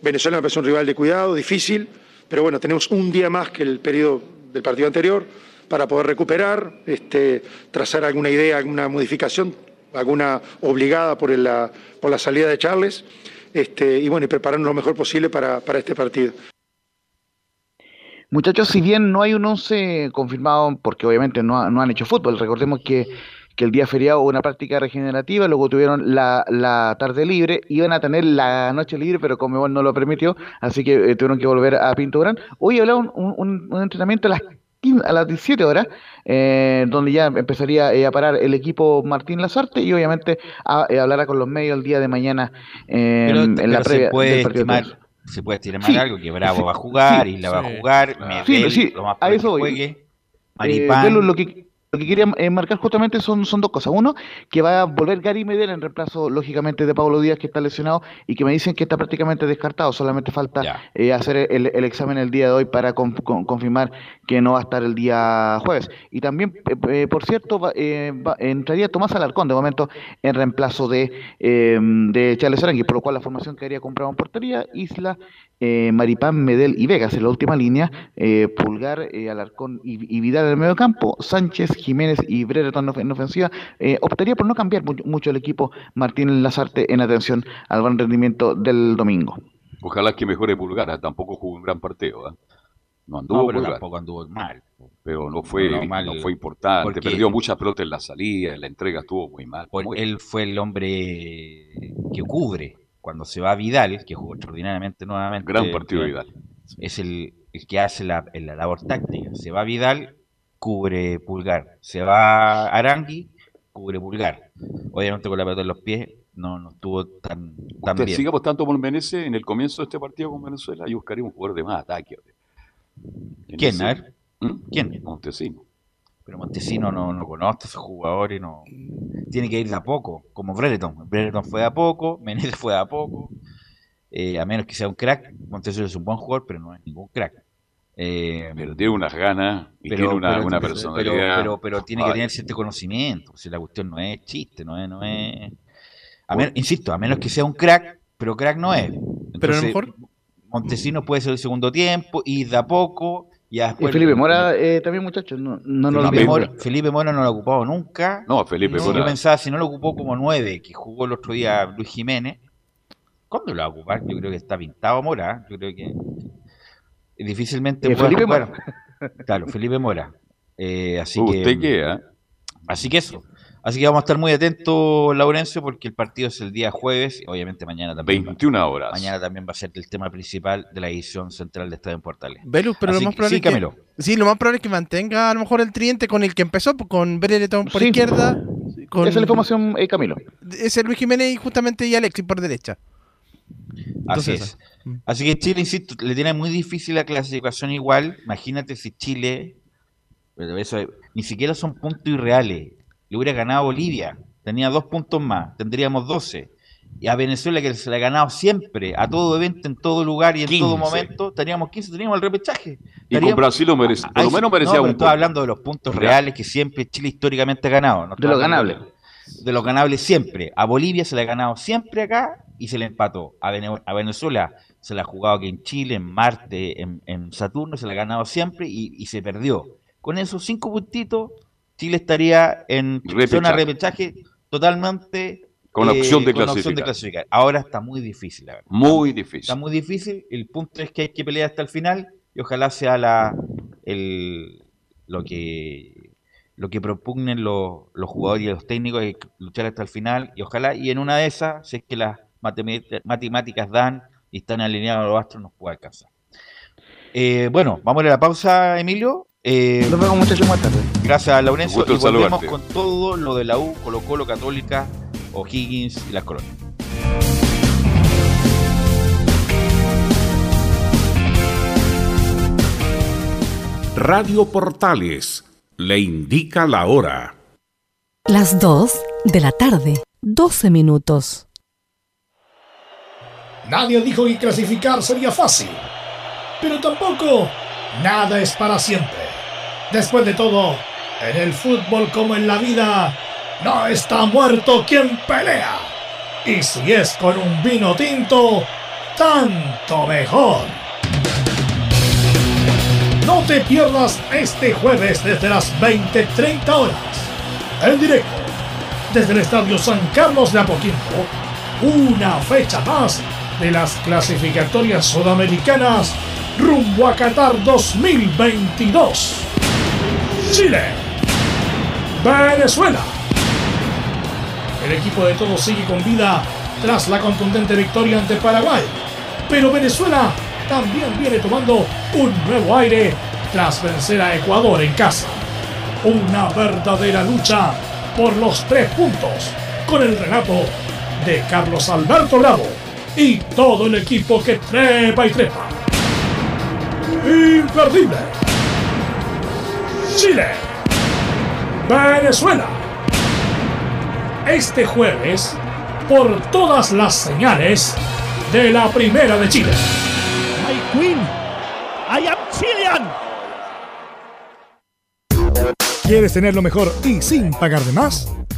Venezuela me parece un rival de cuidado, difícil, pero bueno, tenemos un día más que el periodo del partido anterior para poder recuperar, este, trazar alguna idea, alguna modificación, alguna obligada por la, por la salida de Charles, este, y bueno, y prepararnos lo mejor posible para, para este partido. Muchachos, si bien no hay un 11 confirmado, porque obviamente no, no han hecho fútbol, recordemos que que el día feriado hubo una práctica regenerativa, luego tuvieron la, la tarde libre, iban a tener la noche libre, pero como no lo permitió, así que eh, tuvieron que volver a Pinto Gran. Hoy hablaron un, un, un entrenamiento a las a las 17 horas, eh, donde ya empezaría eh, a parar el equipo Martín Lazarte y obviamente a, eh, hablará con los medios el día de mañana eh, Pero, en pero la previa se puede del estimar, se puede estimar Sí. algo, que Bravo va a jugar, Sí. y la va a jugar, Sí, Medel, sí, lo más a eso que voy. juegue, Maripán, lo que lo que quería eh, marcar justamente son, son dos cosas. Uno, que va a volver Gary Medel en reemplazo, lógicamente, de Pablo Díaz, que está lesionado y que me dicen que está prácticamente descartado. Solamente falta eh, hacer el, el examen el día de hoy para con- con- confirmar que no va a estar el día jueves. Y también, eh, eh, por cierto, va- eh, va- entraría Tomás Alarcón de momento en reemplazo de, eh, de Charles Arangui, por lo cual la formación quedaría comprada en portería, Isla, eh, Maripán, Medel y Vegas en la última línea, eh, Pulgar, eh, Alarcón y, y Vidal en el medio campo, Sánchez, Jiménez y Brereton en of- en ofensiva. Eh, optaría por no cambiar mu- mucho el equipo Martín Lazarte en atención al buen rendimiento del domingo. Ojalá que mejore Pulgar, tampoco jugó un gran partido. ¿eh? No anduvo no, pero Pulgar, tampoco anduvo mal. pero no fue, No, no, mal, fue importante. porque- Perdió mucha pelota en la salida, en la entrega estuvo muy mal. Muy- él fue el hombre que cubre. Cuando se va Vidal, que jugó extraordinariamente nuevamente. gran partido Vidal. Es el, el que hace la, la labor táctica. Se va Vidal, cubre Pulgar. Se va Arangui, cubre Pulgar. Obviamente con la pelota en los pies no, no estuvo tan, tan Usted bien. sigue apostando por Menezes en el comienzo de este partido con Venezuela y buscaría un jugador de más ataque. ¿Quién? A ver, ¿Mm? ¿quién? Montesino. Pero Montesino no, no conoce a esos jugadores, no. Tiene que ir de a poco, como Brereton. Brereton fue de a poco, Menezes fue de a poco. eh, a menos que sea un crack. Montesino es un buen jugador, pero no es ningún crack. Eh, Pero tiene unas ganas y pero, tiene una, pero- una personalidad. pero, pero, pero tiene que tener cierto conocimiento. Si la cuestión no es chiste, no es. No es a insisto, a menos que sea un crack, pero crack no es. Pero a Entonces, lo mejor Montesino puede ser el segundo tiempo, y de a poco. Y ya Y Felipe Mora eh, también, muchachos, no, no nos Felipe, olvidemos. Mora, Felipe Mora no lo ha ocupado nunca. No, Felipe Sí, Mora. Yo pensaba, si no lo ocupó como nueve, que jugó el otro día Luis Jiménez, ¿cuándo lo va a ocupar? Yo creo que está pintado Mora. ¿eh? Yo creo que difícilmente Eh, Felipe jugar. Claro, Felipe Mora. Eh, así Usted que, qué, ¿eh? así que eso. Así que vamos a estar muy atentos, Laurencio, porque el partido es el día jueves. y Obviamente mañana también. va- 21 horas. Mañana también va a ser el tema principal de la edición central de Estadio en Portales. Velus, pero Así lo más que- probable sí, es que, Camilo. sí, lo más probable es que mantenga a lo mejor el tridente con el que empezó, pues, con Brereton por Sí. izquierda, con Esa es la información, eh, Camilo. ese Luis Jiménez y justamente y Alexis por derecha. Así es. Mm. Así que Chile, insisto, le tiene muy difícil la clasificación igual. Imagínate si Chile, pero eso, ni siquiera son puntos irreales. Le hubiera ganado a Bolivia, tenía dos puntos más, tendríamos 12. Y a Venezuela, que se le ha ganado siempre, a todo evento, en todo lugar y en todo 15. momento, teníamos 15, teníamos el repechaje. Y con Brasil lo merece, por lo menos no, merecía pero un estoy hablando de los puntos Real. reales que siempre Chile históricamente ha ganado. no De lo estoy hablando ganable. De lo ganable siempre. A Bolivia se le ha ganado siempre acá y se le empató. A, Vene- a Venezuela se le ha jugado aquí en Chile, en Marte, en, en Saturno, se le ha ganado siempre y, y se perdió. Con esos cinco puntitos, Chile estaría en zona repechaje totalmente Con la eh, opción de con la opción de clasificar. Ahora está muy difícil, la verdad. Muy difícil. Está muy difícil. El punto es que hay que pelear hasta el final y ojalá sea la el, lo que lo que propugnen los, los jugadores y los técnicos que luchar hasta el final y ojalá y en una de esas, si es que las matemáticas dan y están alineados los astros, nos pueda alcanzar. Eh, bueno, vamos a ir a la pausa, Emilio. Eh, Nos vemos, muchachos, más tarde. gracias a Laurencio Gusto y volvemos saludarte. con todo lo de la U, Colo Colo, Católica, O'Higgins y las colonias. Radio Portales, le indica la hora. Las 2 de la tarde, 12 minutos. Nadie dijo que clasificar sería fácil, pero tampoco nada es para siempre. Después de todo, en el fútbol como en la vida, no está muerto quien pelea. Y si es con un vino tinto, tanto mejor. No te pierdas este jueves desde las 20:30 horas. En directo, desde el Estadio San Carlos de Apoquindo, una fecha más de las clasificatorias sudamericanas rumbo a Qatar 2022. Chile. Venezuela. El equipo de todos sigue con vida tras la contundente victoria ante Paraguay. Pero Venezuela también viene tomando un nuevo aire tras vencer a Ecuador en casa. Una verdadera lucha por los tres puntos con el relato de Carlos Alberto Bravo y todo el equipo que trepa y trepa. Imperdible. Chile. Venezuela. Este jueves, por todas las señales de la Primera de Chile. I Queen. I am Chilean. ¿Quieres tener lo mejor y sin pagar de más?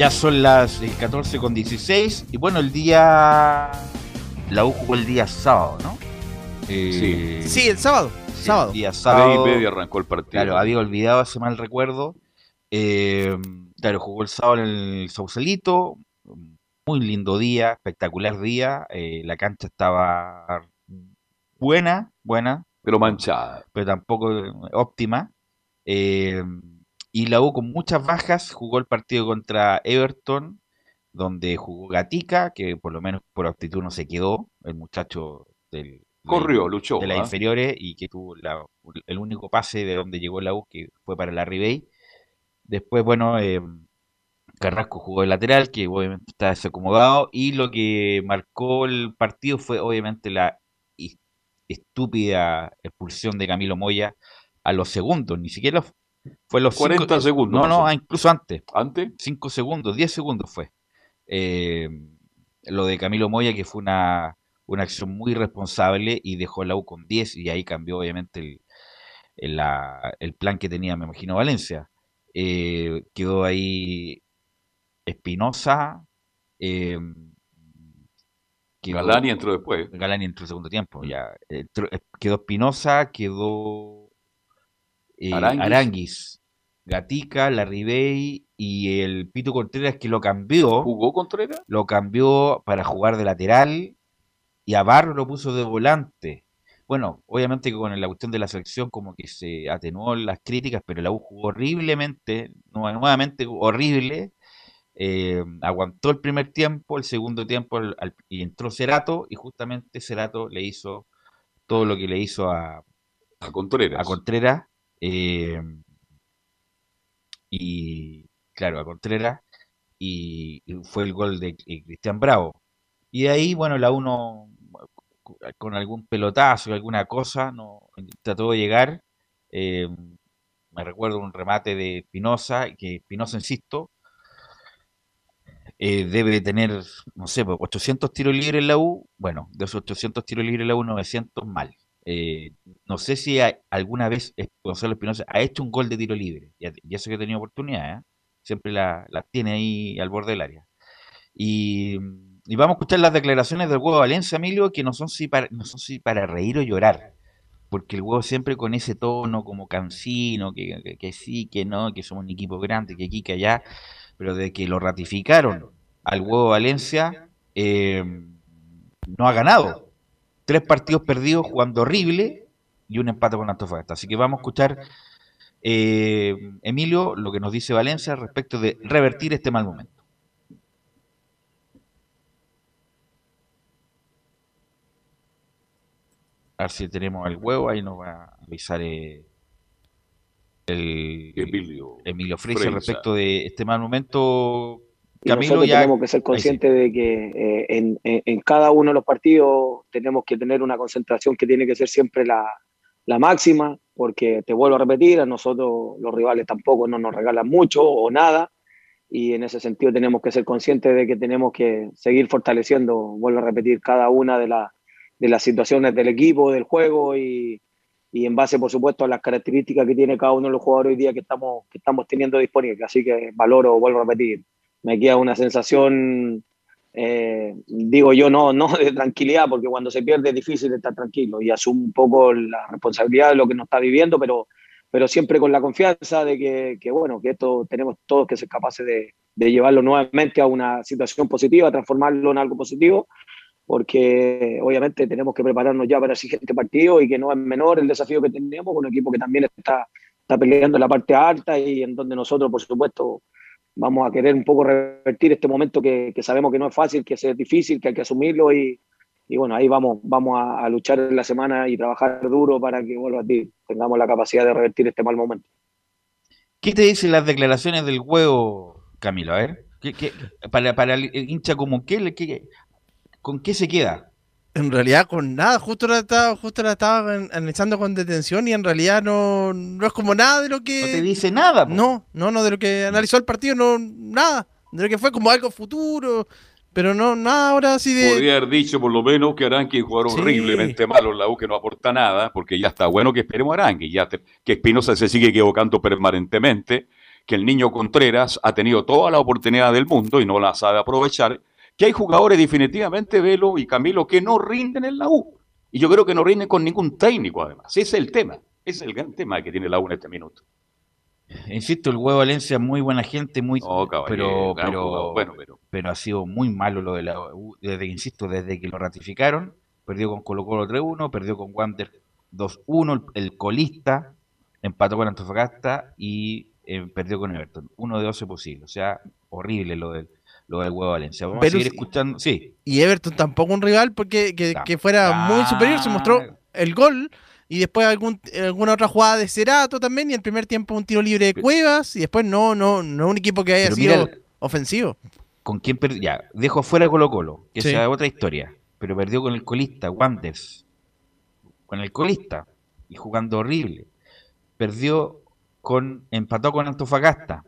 Ya son las eh, 14 con 16 y bueno, el día... La U jugó el día sábado, ¿no? Eh, Sí, el sábado. sí, sábado. El día Tres y sábado. media arrancó el partido. Claro, había olvidado ese mal recuerdo. Eh, claro, jugó el sábado en el Sausalito. Muy lindo día, espectacular día. eh, la cancha estaba buena, buena, Pero manchada. pero tampoco eh, óptima. Eh, y la U con muchas bajas jugó el partido contra Everton, donde jugó Gatica, que por lo menos por actitud no se quedó, el muchacho del, Corrió, de- luchó. de las ¿ah? inferiores y que tuvo la- el único pase de donde llegó la U, que fue para la Ribey. Después, bueno, eh, Carrasco jugó de lateral, que obviamente está desacomodado, y lo que marcó el partido fue obviamente la estúpida expulsión de Camilo Moya a los segundos, ni siquiera fue los 40 cinco- segundos No, no, pasó. incluso antes, ¿Antes? 5 segundos, 10 segundos fue. Eh, lo de Camilo Moya, que fue una, una acción muy responsable y dejó la U con 10 y ahí cambió obviamente el, el, la- el plan que tenía, me imagino, Valencia. Eh, quedó ahí Espinosa, eh, Galani entró después. Galani entró el segundo tiempo, ya. Entró- eh, quedó Espinosa, quedó eh, Aranguis. Aranguis, Gatica, Larribey y el Pito Contreras que lo cambió. ¿Jugó Contreras? Lo cambió para jugar de lateral y a Barro lo puso de volante. Bueno, obviamente que con la cuestión de la selección como que se atenuó las críticas, pero la U jugó horriblemente, nu- nuevamente horrible. eh, aguantó el primer tiempo, el segundo tiempo al- al- y entró Cerato y justamente Cerato le hizo todo lo que le hizo a, A Contreras. a Contreras. eh, y claro, a Contreras. Y, fue el gol de Cristian Bravo. Y de ahí, bueno, la uno con algún pelotazo, alguna cosa, no trató de llegar. eh, me recuerdo un remate de Espinosa, que Espinosa, insisto, eh, debe tener, no sé, pues, 800 tiros libres en la U. Bueno, de esos 800 tiros libres en la U, 900 mal. Eh, no sé si hay- alguna vez Gonzalo Espinosa ha hecho un gol de tiro libre. Y, y eso que ha tenido oportunidad, ¿eh? Siempre la, la tiene ahí al borde del área. Y, vamos a escuchar las declaraciones del huevo Valencia, Emilio, que no son, si para, no son si para reír o llorar. Porque el huevo siempre con ese tono como cansino, que sí, que no, que somos un equipo grande, que aquí, que allá. Pero de que lo ratificaron al huevo Valencia, eh, no ha ganado. Tres partidos perdidos jugando horrible y un empate con Antofagasta. Así que vamos a escuchar, eh, Emilio, lo que nos dice Valencia respecto de revertir este mal momento. A ver si tenemos el huevo, ahí nos va a avisar eh, el Emilio, Emilio Freise Freisa. respecto de este mal momento. Y Camilo nosotros ya tenemos que ser ahí sí. conscientes de que eh, en, en- en cada uno de los partidos tenemos que tener una concentración que tiene que ser siempre la, la máxima, porque te vuelvo a repetir, a nosotros los rivales tampoco no nos regalan mucho o nada, y en ese sentido tenemos que ser conscientes de que tenemos que seguir fortaleciendo, vuelvo a repetir, cada una de, la- de las situaciones del equipo, del juego y, y en base, por supuesto, a las características que tiene cada uno de los jugadores hoy día que estamos, que estamos teniendo disponibles. Así que valoro, vuelvo a repetir, me queda una sensación, eh, digo yo, no, no de tranquilidad, porque cuando se pierde es difícil estar tranquilo y asumo un poco la responsabilidad de lo que nos está viviendo, pero, pero siempre con la confianza de que, que, bueno, que esto tenemos todos que ser capaces de, de llevarlo nuevamente a una situación positiva, transformarlo en algo positivo, porque obviamente tenemos que prepararnos ya para el siguiente partido y que no es menor el desafío que tenemos con un equipo que también está, está peleando en la parte alta y en donde nosotros, por supuesto, vamos a querer un poco revertir este momento que, que sabemos que no es fácil, que es difícil, que hay que asumirlo y, y bueno, ahí vamos, vamos a, luchar en la semana y trabajar duro para que vuelva a ti, tengamos la capacidad de revertir este mal momento. ¿Qué te dicen las declaraciones del huevo, Camilo? A ver, ¿qué- qué- para, para el hincha común, ¿qué, le- qué- ¿con qué se queda? En realidad con nada, justo la estaba, justo la estaba an- analizando con detención y en realidad no, no es como nada de lo que... No te dice nada. po. No, no, no, de lo que analizó el partido, no, nada. De lo que fue como algo futuro, pero no, nada ahora así de... Podría haber dicho por lo menos que Aranqui jugaron Sí. horriblemente malo en la U, que no aporta nada, porque ya está bueno que esperemos a Aranqui, ya te- que Espinosa se sigue equivocando permanentemente, que el niño Contreras ha tenido toda la oportunidad del mundo y no la sabe aprovechar, que hay jugadores definitivamente, Velo y Camilo, que no rinden en la U. Y yo creo que no rinden con ningún técnico, además. Ese es el tema. Ese es el gran tema que tiene la U en este minuto. Insisto, el huevo Valencia es muy buena gente, muy... No, pero, pero, jugador, bueno, pero- pero ha sido muy malo lo de la U, desde, insisto, desde que lo ratificaron, perdió con Colo Colo 3-1, perdió con Wander 2-1, el, el colista, empató con Antofagasta y eh, perdió con Everton, uno de 12 posible, o sea, horrible lo del, lo del huevo Valencia. Vamos a seguir escuchando, sí, Y Everton tampoco un rival porque que, que fuera muy superior, se mostró el gol y después algún, alguna otra jugada de Cerato también y el primer tiempo un tiro libre de Cuevas y después no, no, no un equipo que haya sido el- ofensivo. ¿Con quién perdió? Ya, dejo fuera Colo Colo, que Sí. sea otra historia. Pero perdió con el colista, Wanders. Con el colista. Y jugando horrible. Perdió con. Empató con Antofagasta.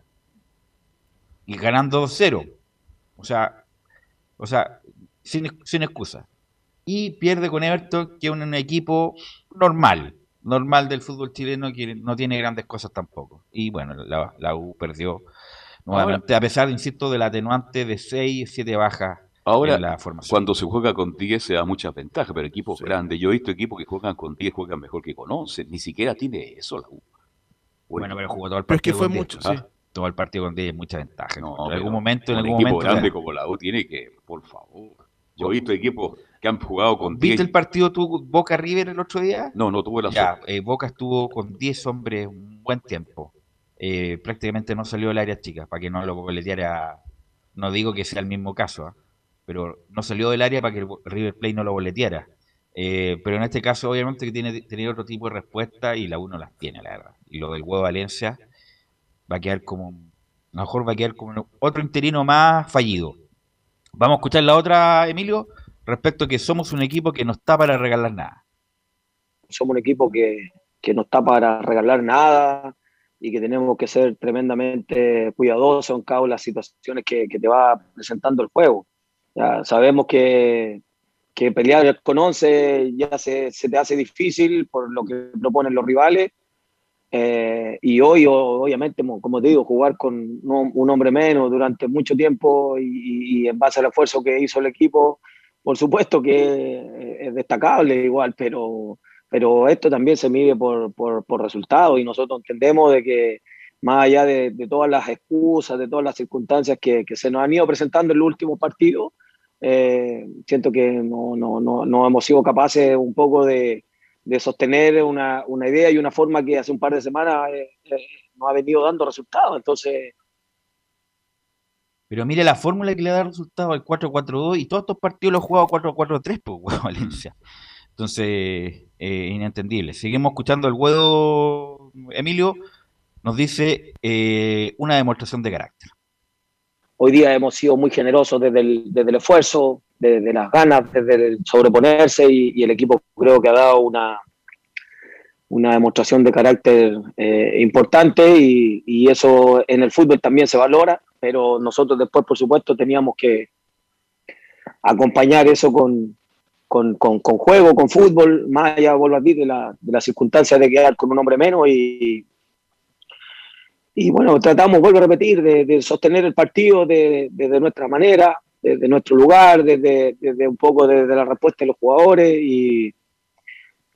Y ganando 2-0. O sea. O sea, sin, sin excusa. Y pierde con Everton, que es un, equipo normal, normal del fútbol chileno, que no tiene grandes cosas tampoco. Y bueno, la, U perdió nuevamente, a pesar, insisto, del atenuante de 6, 7 bajas Ahora, la cuando se juega con 10 se da muchas ventajas, pero equipos grandes, yo he visto equipos que juegan con 10, juegan mejor que con 11, ni siquiera tiene eso la U. Bueno, pero jugó todo el partido. Pero es que fue mucho, sí. Ah, todo el partido con 10 mucha ventaja. No, en algún momento, en algún equipo momento. grande como la U tiene que, por favor. Yo he visto equipos que han jugado con 10. ¿Viste el partido tu Boca River el otro día? No, no tuve la ya, eh, Boca estuvo con 10 hombres un buen tiempo. Eh, prácticamente no salió del área chica, para que no lo boleteara. No digo que sea el mismo caso, ¿eh? pero no salió del área para que el River Plate no lo boleteara. Eh, pero en este caso, obviamente, que tiene tener otro tipo de respuesta y la uno las tiene, la verdad. Y lo del huevo Valencia va a quedar como, mejor va a quedar como otro interino más fallido. Vamos a escuchar la otra, Emilio, respecto a que somos un equipo que no está para regalar nada. Somos un equipo que, que no está para regalar nada y que tenemos que ser tremendamente cuidadosos en cada una de las situaciones que, que te va presentando el juego. Ya sabemos que, que pelear con 11 ya se, se, te hace difícil por lo que proponen los rivales. Eh, y hoy, obviamente, como te digo, jugar con un hombre menos durante mucho tiempo y, en base al esfuerzo que hizo el equipo, por supuesto que es destacable igual, pero, pero esto también se mide por, por, por resultados y nosotros entendemos de que más allá de, de, todas las excusas, de todas las circunstancias que, que se nos han ido presentando en el último partido, eh, siento que no, no, no, no, hemos sido capaces un poco de, de sostener una, una, idea y una forma que hace un par de semanas eh, eh, nos ha venido dando resultados. Entonces. Pero mire la fórmula que le da resultado al 4-4-2 y todos estos partidos los jugado 4-4-3, pues, Valencia. Entonces, inentendible. Seguimos escuchando el huevo, Emilio. Nos dice una demostración de carácter. Hoy día hemos sido muy generosos desde el, desde el esfuerzo, desde las ganas, desde el sobreponerse y, el equipo creo que ha dado una, una demostración de carácter eh, importante y, eso en el fútbol también se valora, pero nosotros después, por supuesto, teníamos que acompañar eso con, con, con, juego, con fútbol, más allá, vuelvo a decir, de la, de la circunstancia de quedar con un hombre menos y, y bueno, tratamos, vuelvo a repetir, de, sostener el partido desde de, nuestra manera, desde nuestro lugar, desde, un poco desde la respuesta de los jugadores y,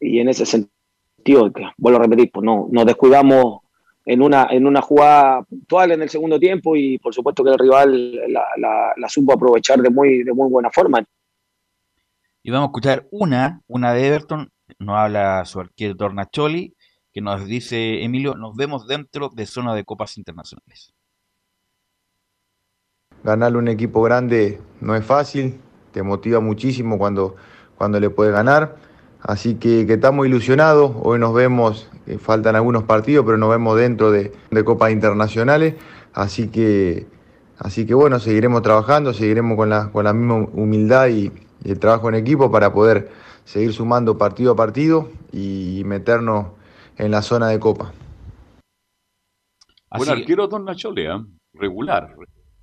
en ese sentido, vuelvo a repetir, pues no, nos descuidamos en una, en una jugada puntual en el segundo tiempo y por supuesto que el rival la, la, la supo aprovechar de muy, de muy buena forma. Y vamos a escuchar una, una de Everton, nos habla su arquero Tornacholi, que nos dice Emilio, nos vemos dentro de zona de copas internacionales. Ganarle un equipo grande no es fácil, te motiva muchísimo cuando, cuando le puedes ganar. Así que, estamos ilusionados. Hoy nos vemos, eh, faltan algunos partidos, pero nos vemos dentro de, copas internacionales. Así que, así que bueno, seguiremos trabajando, seguiremos con la, con la misma humildad y, el trabajo en equipo para poder seguir sumando partido a partido y meternos en la zona de Copa. Buen arquero Don Nachole, ¿eh? regular.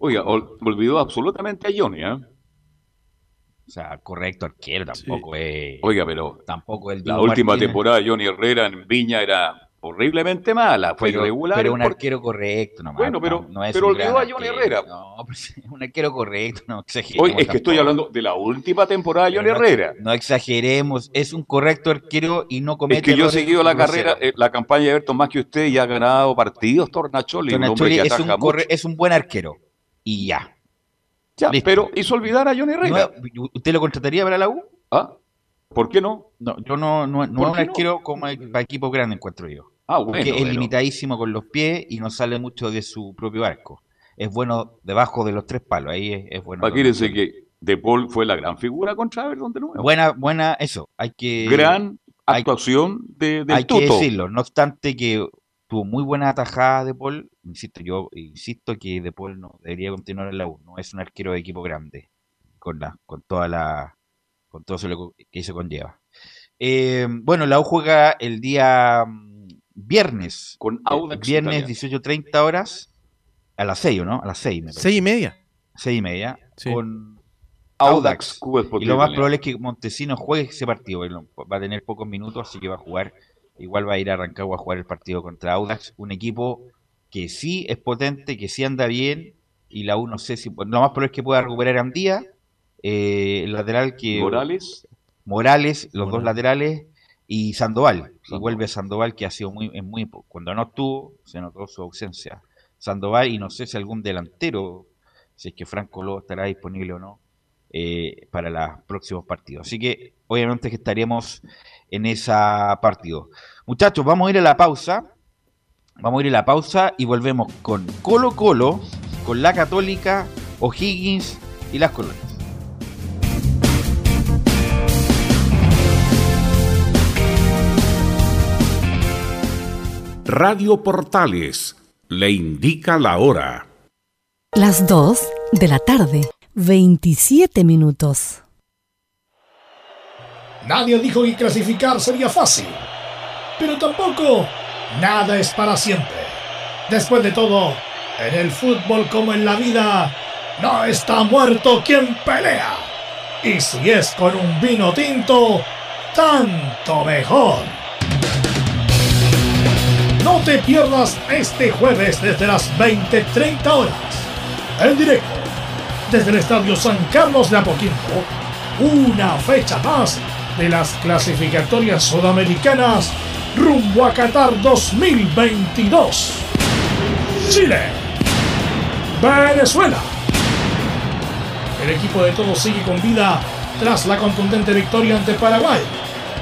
Oiga, olvidó absolutamente a Johnny, ¿eh? O sea, correcto arquero tampoco es. Oiga, pero tampoco el la última temporada Johnny Herrera en Viña era horriblemente mala, fue pero, irregular. Pero un arquero correcto nomás. Bueno, pero, no, pero olvidó a Johnny Herrera. No, pues, un arquero correcto, no exageremos. Oye, es que estoy hablando de la última temporada de Johnny Herrera. No exageremos, es un correcto arquero y no comete Es que yo he seguido la carrera, eh, la campaña de Everton más que usted y ha ganado partidos Tornacholi, Tornacholi un es, un es un buen arquero y ya. Ya, pero hizo olvidar a Johnny Herrera. ¿Usted lo contrataría para la U? ¿Ah? ¿Por qué no? No, yo no, no, no un arquero como para equipo grande encuentro yo. Ah, porque es limitadísimo con los pies y no sale mucho de su propio arco. Es bueno debajo de los tres palos, ahí es, bueno. Imagínense que De Paul fue la gran figura contra Everton de nuevo. Buena, buena, eso. Hay que. Gran actuación de, Hay que decirlo, no obstante que tuvo muy buena atajada De Paul. Insisto, yo insisto que De Paul no debería continuar en la U. No es un arquero de equipo grande con la, con toda la, con todo eso que eso conlleva. Eh, bueno, la U juega el día viernes. Con Audax Viernes 18.30 horas. A las 6, ¿no? A las 6, 6 y media. 6 y media. Con Audax. y lo más probable es que Montesino juegue ese partido. Va a tener pocos minutos, así que va a jugar. Igual va a ir a Rancagua a jugar el partido contra Audax. Un equipo que sí es potente, que sí anda bien. Y la U no sé si. Lo más probable es que pueda recuperar a Andía. Eh, el lateral que. Morales. Morales, los dos laterales. Y Sandoval. Y vuelve Sandoval, que ha sido muy, muy. Cuando no estuvo, se notó su ausencia. Sandoval y no sé si algún delantero, si es que Franco Lobo estará disponible o no eh, para los próximos partidos. Así que obviamente que estaremos en ese partido. Muchachos, vamos a ir a la pausa. Vamos a ir a la pausa y volvemos con Colo Colo, con la Católica, O'Higgins y las colonias. Radio Portales le indica la hora. Las 2 de la tarde. 27 minutos. Nadie dijo que clasificar sería fácil, pero tampoco nada es para siempre. Después de todo, en el fútbol como en la vida, no está muerto quien pelea. Y si es con un vino tinto, tanto mejor. No te pierdas este jueves desde las 20:30 horas, en directo desde el Estadio San Carlos de Apoquindo, una fecha más de las clasificatorias sudamericanas rumbo a Qatar 2022. Chile. Venezuela. El equipo de todos sigue con vida tras la contundente victoria ante Paraguay.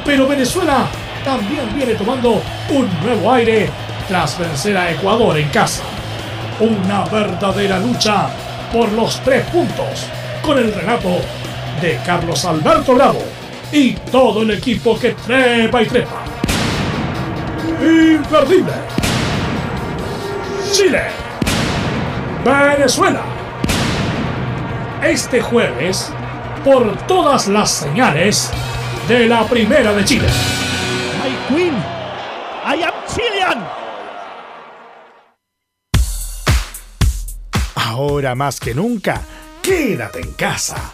Pero Venezuela también viene tomando un nuevo aire tras vencer a Ecuador en casa. Una verdadera lucha por los tres puntos con el relato de Carlos Alberto Bravo y todo el equipo que trepa y trepa. Imperdible. Chile. Venezuela. Este jueves, por todas las señales de la Primera de Chile. My Queen, I am Chilean. Ahora más que nunca, quédate en casa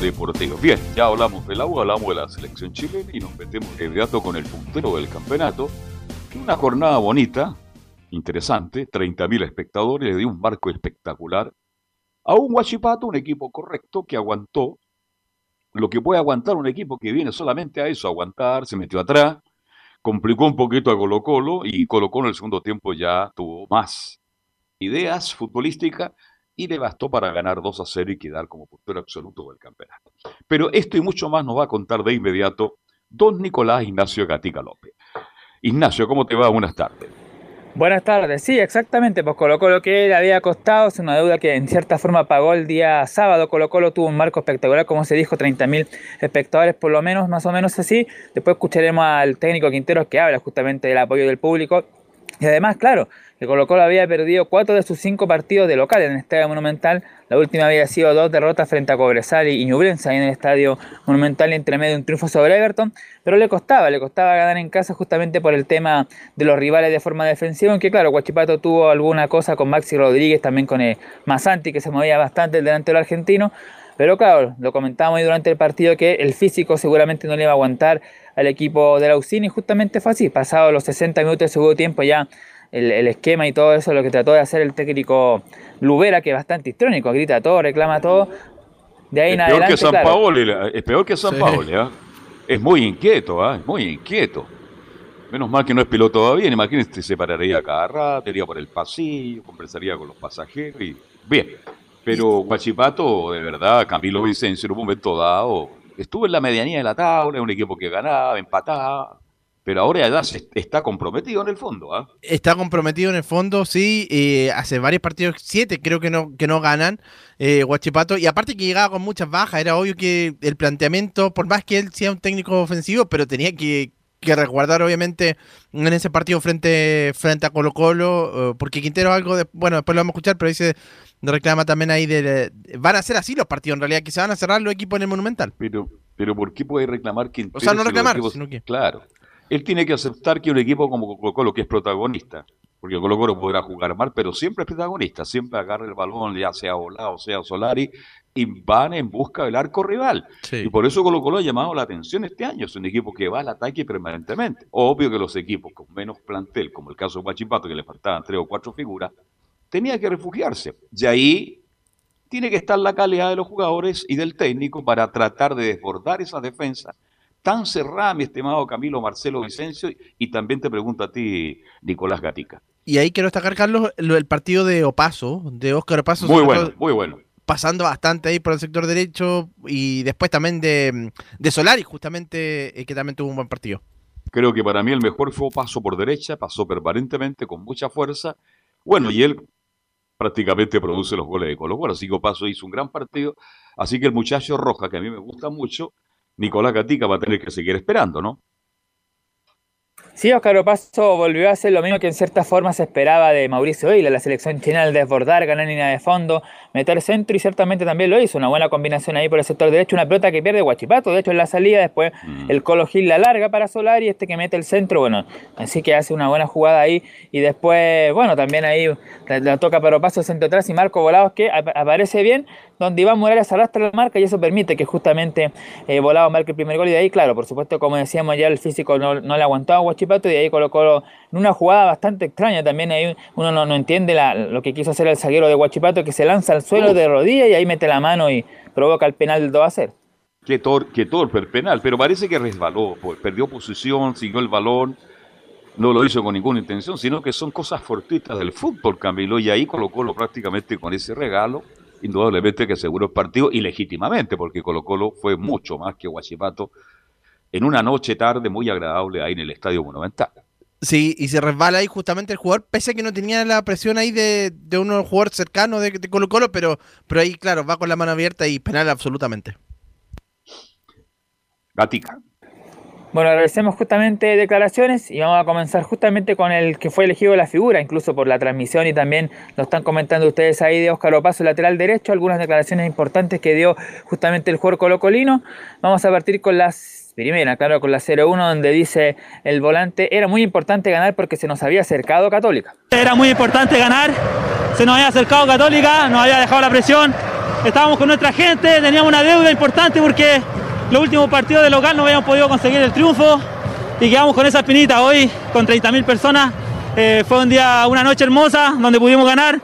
deportivo. Bien, ya hablamos del agua, hablamos de la selección chilena y nos metemos de inmediato con el puntero del campeonato. Una jornada bonita, interesante, 30.000 espectadores, le dio un marco espectacular a un Huachipato, un equipo correcto que aguantó lo que puede aguantar un equipo que viene solamente a eso, aguantar, se metió atrás, complicó un poquito a Colo Colo y Colo Colo en el segundo tiempo ya tuvo más ideas futbolísticas y le bastó para ganar 2 a 0 y quedar como puntero absoluto del campeonato. Pero esto y mucho más nos va a contar de inmediato don Nicolás Ignacio Gatica López. Ignacio, ¿cómo te va? Buenas tardes. Buenas tardes, sí, exactamente, pues Colo Colo que le había costado, es una deuda que en cierta forma pagó el día sábado, Colo Colo tuvo un marco espectacular, como se dijo, 30.000 espectadores por lo menos, más o menos así, después escucharemos al técnico Quinteros que habla justamente del apoyo del público, y además, claro, que Colo Colo había perdido cuatro de sus cinco partidos de local en el Estadio Monumental. La última había sido dos derrotas frente a Cobresal y Ñublense en el Estadio Monumental entre medio de un triunfo sobre Everton. Pero le costaba, le costaba ganar en casa justamente por el tema de los rivales de forma defensiva. Aunque claro, Guachipato tuvo alguna cosa con Maxi Rodríguez, también con el Masanti que se movía bastante el delantero argentino. Pero claro, lo comentábamos ahí durante el partido que el físico seguramente no le iba a aguantar al equipo de la y justamente fue así. Pasado los 60 minutos de segundo tiempo ya el, esquema y todo eso, lo que trató de hacer el técnico Lubera, que es bastante histrónico, grita todo, reclama todo. De ahí es en peor adelante, que San claro. Paoli, es peor que San Paoli, ¿ah? Es muy inquieto, ¿ah? Es muy inquieto. Menos mal que no es piloto todavía, imagínate, se pararía cada rato, iría por el pasillo, conversaría con los pasajeros y bien. Pero Guachipato, de verdad, Camilo Vicencio en un momento dado estuvo en la medianía de la tabla, un equipo que ganaba, empataba, pero ahora ya se está comprometido en el fondo. ¿ah? Está comprometido en el fondo, sí. eh, hace varios partidos, siete creo que no, que no ganan eh, Guachipato. Y aparte que llegaba con muchas bajas, era obvio que el planteamiento, por más que él sea un técnico ofensivo, pero tenía que, que resguardar obviamente en ese partido frente, frente a Colo Colo, eh, porque Quintero algo, de, bueno, después lo vamos a escuchar, pero dice, reclama también ahí de, van a ser así los partidos en realidad, que se van a cerrar los equipos en el Monumental. Pero, pero ¿por qué puede reclamar Quintero? O sea, no si reclamar, equipos- sino que- Claro. Él tiene que aceptar que un equipo como Colo Colo, que es protagonista, porque Colo Colo podrá jugar mal, pero siempre es protagonista, siempre agarra el balón, ya sea Volado, sea Solari, y van en busca del arco rival. Y por eso Colo Colo ha llamado la atención este año. Es un equipo que va al ataque permanentemente. Obvio que los equipos con menos plantel, como el caso de Guachipato, que le faltaban tres o cuatro figuras, tenía que refugiarse. Y ahí tiene que estar la calidad de los jugadores y del técnico para tratar de desbordar esa defensa tan cerrada, mi estimado Camilo Marcelo Vicencio, y también te pregunto a ti, Nicolás Gatica. Y ahí quiero destacar, Carlos, lo- el partido de Opaso, de Óscar Opaso. Muy bueno, muy bueno. Pasando bastante ahí por el sector derecho y después también de, de Solari, justamente, eh, que también tuvo un buen partido. Creo que para mí el mejor fue paso por derecha, pasó permanentemente con mucha fuerza. Bueno, y él prácticamente produce los goles de Colo Colo, así que Paso hizo un gran partido. Así que el muchacho Roja, que a mí me gusta mucho, Nicolás Gatica va a tener que seguir esperando, ¿no? Sí, Oscar Opaso volvió a hacer lo mismo que en cierta forma se esperaba de Mauricio Isla, la selección chilena al desbordar, ganar línea de fondo, meter centro y ciertamente también lo hizo. Una buena combinación ahí por el sector derecho, una pelota que pierde Guachipato, de hecho en la salida, después el Colo Gil la larga para Solar y este que mete el centro, bueno, así que hace una buena jugada ahí. Y después, bueno, también ahí la, la toca para Opaso centro atrás y Marco Volados que ap- aparece bien, donde Iván Morales arrastra la marca y eso permite que justamente eh, Volado marque el primer gol y de ahí, claro, por supuesto, como decíamos ya, el físico no, no le aguantó a Guachipato y de ahí colocó en una jugada bastante extraña también ahí uno no, no entiende lo que quiso hacer el zaguero de Guachipato que se lanza al suelo de rodillas y ahí mete la mano y provoca el penal del 2 a 0. Qué, tor qué torpe el penal, pero parece que resbaló, perdió posición, siguió el balón, no lo hizo con ninguna intención, sino que son cosas fortuitas del fútbol, Camilo, y ahí Colo Colo prácticamente con ese regalo, indudablemente que aseguró el partido y legítimamente, porque Colo Colo fue mucho más que Guachipato en una noche tarde muy agradable ahí en el Estadio Monumental. Sí, y se resbala ahí justamente el jugador, pese a que no tenía la presión ahí de, de un jugador cercano de, de Colo Colo, pero, pero ahí, claro, va con la mano abierta y penal absolutamente. Gatica. Bueno, agradecemos justamente declaraciones y vamos a comenzar justamente con el que fue elegido la figura, incluso por la transmisión y también lo están comentando ustedes ahí de Óscar Opaso, lateral derecho, algunas declaraciones importantes que dio justamente el jugador colocolino. Vamos a partir con las primeras, claro, con la 0-1 donde dice el volante, era muy importante ganar porque se nos había acercado Católica. Era muy importante ganar, se nos había acercado Católica, nos había dejado la presión, estábamos con nuestra gente, teníamos una deuda importante porque los últimos partidos de local no habíamos podido conseguir el triunfo y quedamos con esa espinita. Hoy, con 30.000 personas, eh, fue un día, una noche hermosa donde pudimos ganar.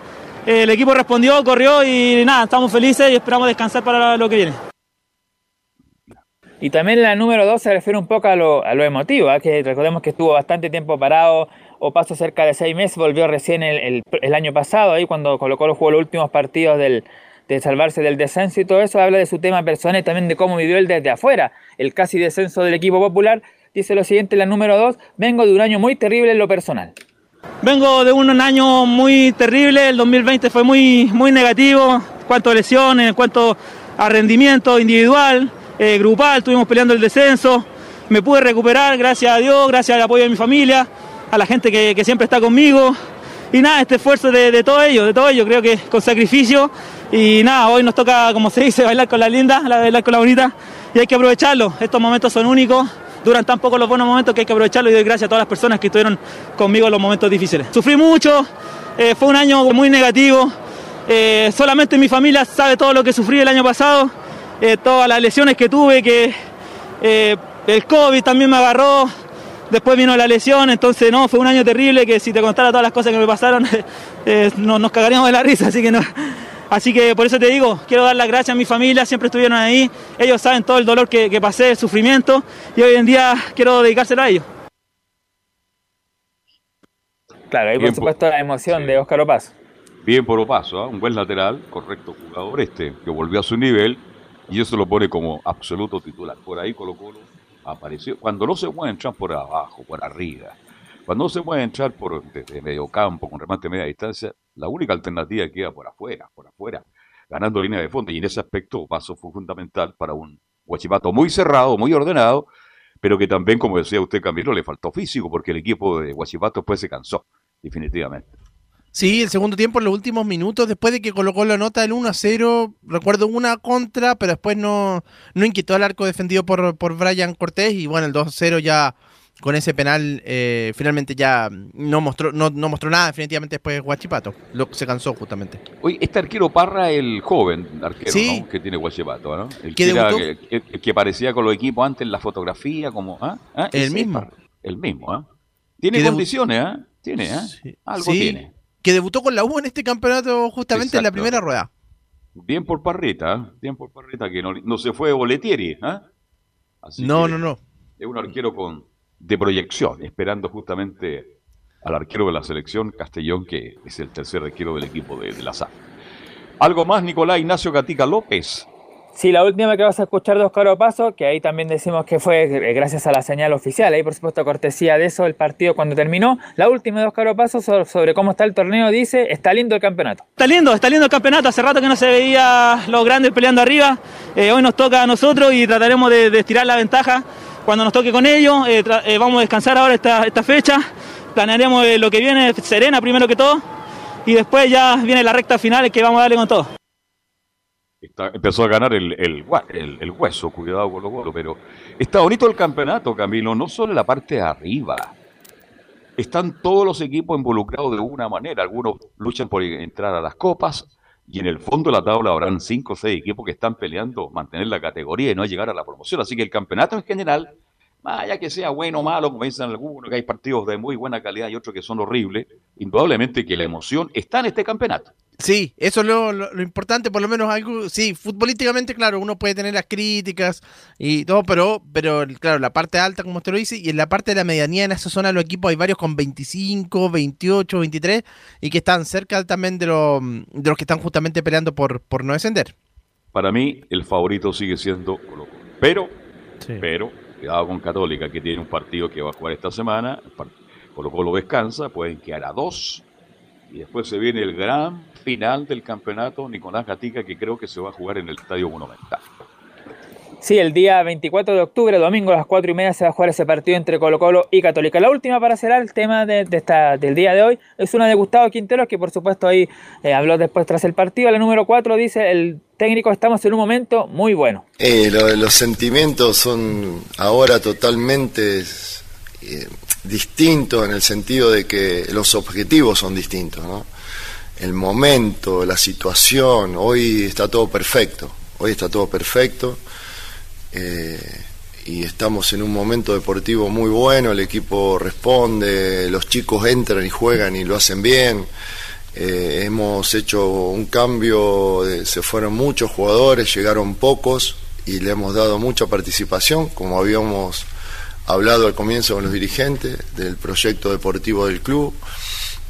Eh, el equipo respondió, corrió y nada, estamos felices y esperamos descansar para lo que viene. Y también la número 2 se refiere un poco a lo, emotivo, ¿eh? que recordemos que estuvo bastante tiempo parado o pasó cerca de seis meses, volvió recién el, año pasado, ahí cuando colocó los juegos los últimos partidos del, de salvarse del descenso y todo eso, habla de su tema personal y también de cómo vivió él desde afuera, el casi descenso del equipo popular. Dice lo siguiente, la número 2, vengo de un año muy terrible en lo personal. Vengo de un año muy terrible, el 2020 fue muy, muy negativo, en cuanto a lesiones, en cuanto a rendimiento individual, eh, grupal, estuvimos peleando el descenso, me pude recuperar, gracias a Dios, gracias al apoyo de mi familia, a la gente que, siempre está conmigo. Y nada, este esfuerzo de, todo ello, de todo ello, creo que con sacrificio. Y nada, hoy nos toca, como se dice, bailar con la linda, bailar con la bonita, y hay que aprovecharlo. Estos momentos son únicos, duran tan poco los buenos momentos que hay que aprovecharlo. Y doy gracias a todas las personas que estuvieron conmigo en los momentos difíciles. Sufrí mucho, eh, fue un año muy negativo, eh, solamente mi familia sabe todo lo que sufrí el año pasado. Eh, todas las lesiones que tuve, que el COVID también me agarró, después vino la lesión, entonces no, fue un año terrible que si te contara todas las cosas que me pasaron, eh, nos cagaríamos de la risa, así que no. Así que por eso te digo, quiero dar las gracias a mi familia, siempre estuvieron ahí, ellos saben todo el dolor que, pasé, el sufrimiento, y hoy en día quiero dedicárselo a ellos. Claro, y por supuesto la emoción de Óscar Opaso. Bien por Opaso, un buen lateral, correcto jugador este, que volvió a su nivel y eso lo pone como absoluto titular. Por ahí Colo Colo apareció. Cuando no se puede entrar por abajo, por arriba, cuando no se puede entrar por desde medio campo, con remate media distancia, la única alternativa queda por afuera, por afuera, ganando línea de fondo. Y en ese aspecto Paso fue fundamental para un Guachipato muy cerrado, muy ordenado, pero que también, como decía usted, Camilo, le faltó físico, porque el equipo de Guachipato después se cansó, definitivamente. Sí, el segundo tiempo, en los últimos minutos, después de que colocó la nota del 1 a 0, recuerdo una contra, pero después no, no inquietó al arco defendido por, por Brian Cortés y bueno, el 2 a 0 ya con ese penal eh, finalmente ya no mostró no, no, mostró nada definitivamente después Guachipato, lo, se cansó justamente. Oye, este arquero Parra, el joven arquero que tiene Guachipato, ¿no? El que, que, parecía con los equipos antes en la fotografía, como... ¿ah? ¿Ah? El mismo. el mismo, ¿ah? Tiene condiciones, ¿ah? Tiene, ¿ah? Algo tiene que debutó con la U en este campeonato justamente en la primera rueda. Bien por Parrita, ¿eh? bien por Parrita, que no, se fue Boletieri. ¿eh? no, no, no. Es un arquero con de proyección, esperando justamente al arquero de la selección, Castellón, que es el tercer arquero del equipo de, de la SAF. ¿Algo más, Nicolás Ignacio Gatica López? Sí, la última que vas a escuchar de Oscar que ahí también decimos que fue eh, gracias a la señal oficial, ahí por supuesto cortesía de eso el partido cuando terminó. La última de Oscar Opaso sobre, cómo está el torneo dice, está lindo el campeonato. Está lindo, está lindo el campeonato, hace rato que no se veía los grandes peleando arriba, eh, hoy nos toca a nosotros y trataremos de, estirar la ventaja. Cuando nos toque con ellos, eh, vamos a descansar ahora esta, esta fecha, planearemos lo que viene, serena primero que todo, y después ya viene la recta final que vamos a darle con todo empezó a ganar el, el, hueso, cuidado con los golos, pero está bonito el campeonato, Camilo, no solo en la parte de arriba. Están todos los equipos involucrados de alguna manera. Algunos luchan por entrar a las copas y en el fondo de la tabla habrán cinco o seis equipos que están peleando mantener la categoría y no llegar a la promoción. Así que el campeonato en general, más que sea bueno o malo, como dicen algunos, que hay partidos de muy buena calidad y otros que son horribles, indudablemente que la emoción está en este campeonato. Sí, eso es lo, importante, por lo menos algo, sí, futbolísticamente, claro, uno puede tener las críticas y todo, pero, pero claro, la parte alta, como usted lo dice, y en la parte de la medianía, en esa zona, los equipos hay varios con 25, 28, 23, y que están cerca también de, de los que están justamente peleando por, por no descender. Para mí, el favorito sigue siendo Colo Colo, pero, pero, cuidado con Católica, que tiene un partido que va a jugar esta semana, Colo Colo descansa, pueden quedar a dos, y después se viene el gran final del campeonato Nicolás Gatica, que creo que se va a jugar en el Estadio Monumental. Sí, el día 24 de octubre, domingo a las 4 y media, se va a jugar ese partido entre Colo Colo y Católica. La última para cerrar el tema de, esta, del día de hoy es una de Gustavo Quinteros, que por supuesto ahí eh, habló después tras el partido. La número 4 dice, el técnico, estamos en un momento muy bueno. Eh, los sentimientos son ahora totalmente eh, distintos en el sentido de que los objetivos son distintos, ¿no? el momento, la situación, hoy está todo perfecto, hoy está todo perfecto. Eh, y estamos en un momento deportivo muy bueno, el equipo responde, los chicos entran y juegan y lo hacen bien. Eh, hemos hecho un cambio, se fueron muchos jugadores, llegaron pocos y le hemos dado mucha participación, como habíamos hablado al comienzo con los dirigentes del proyecto deportivo del club.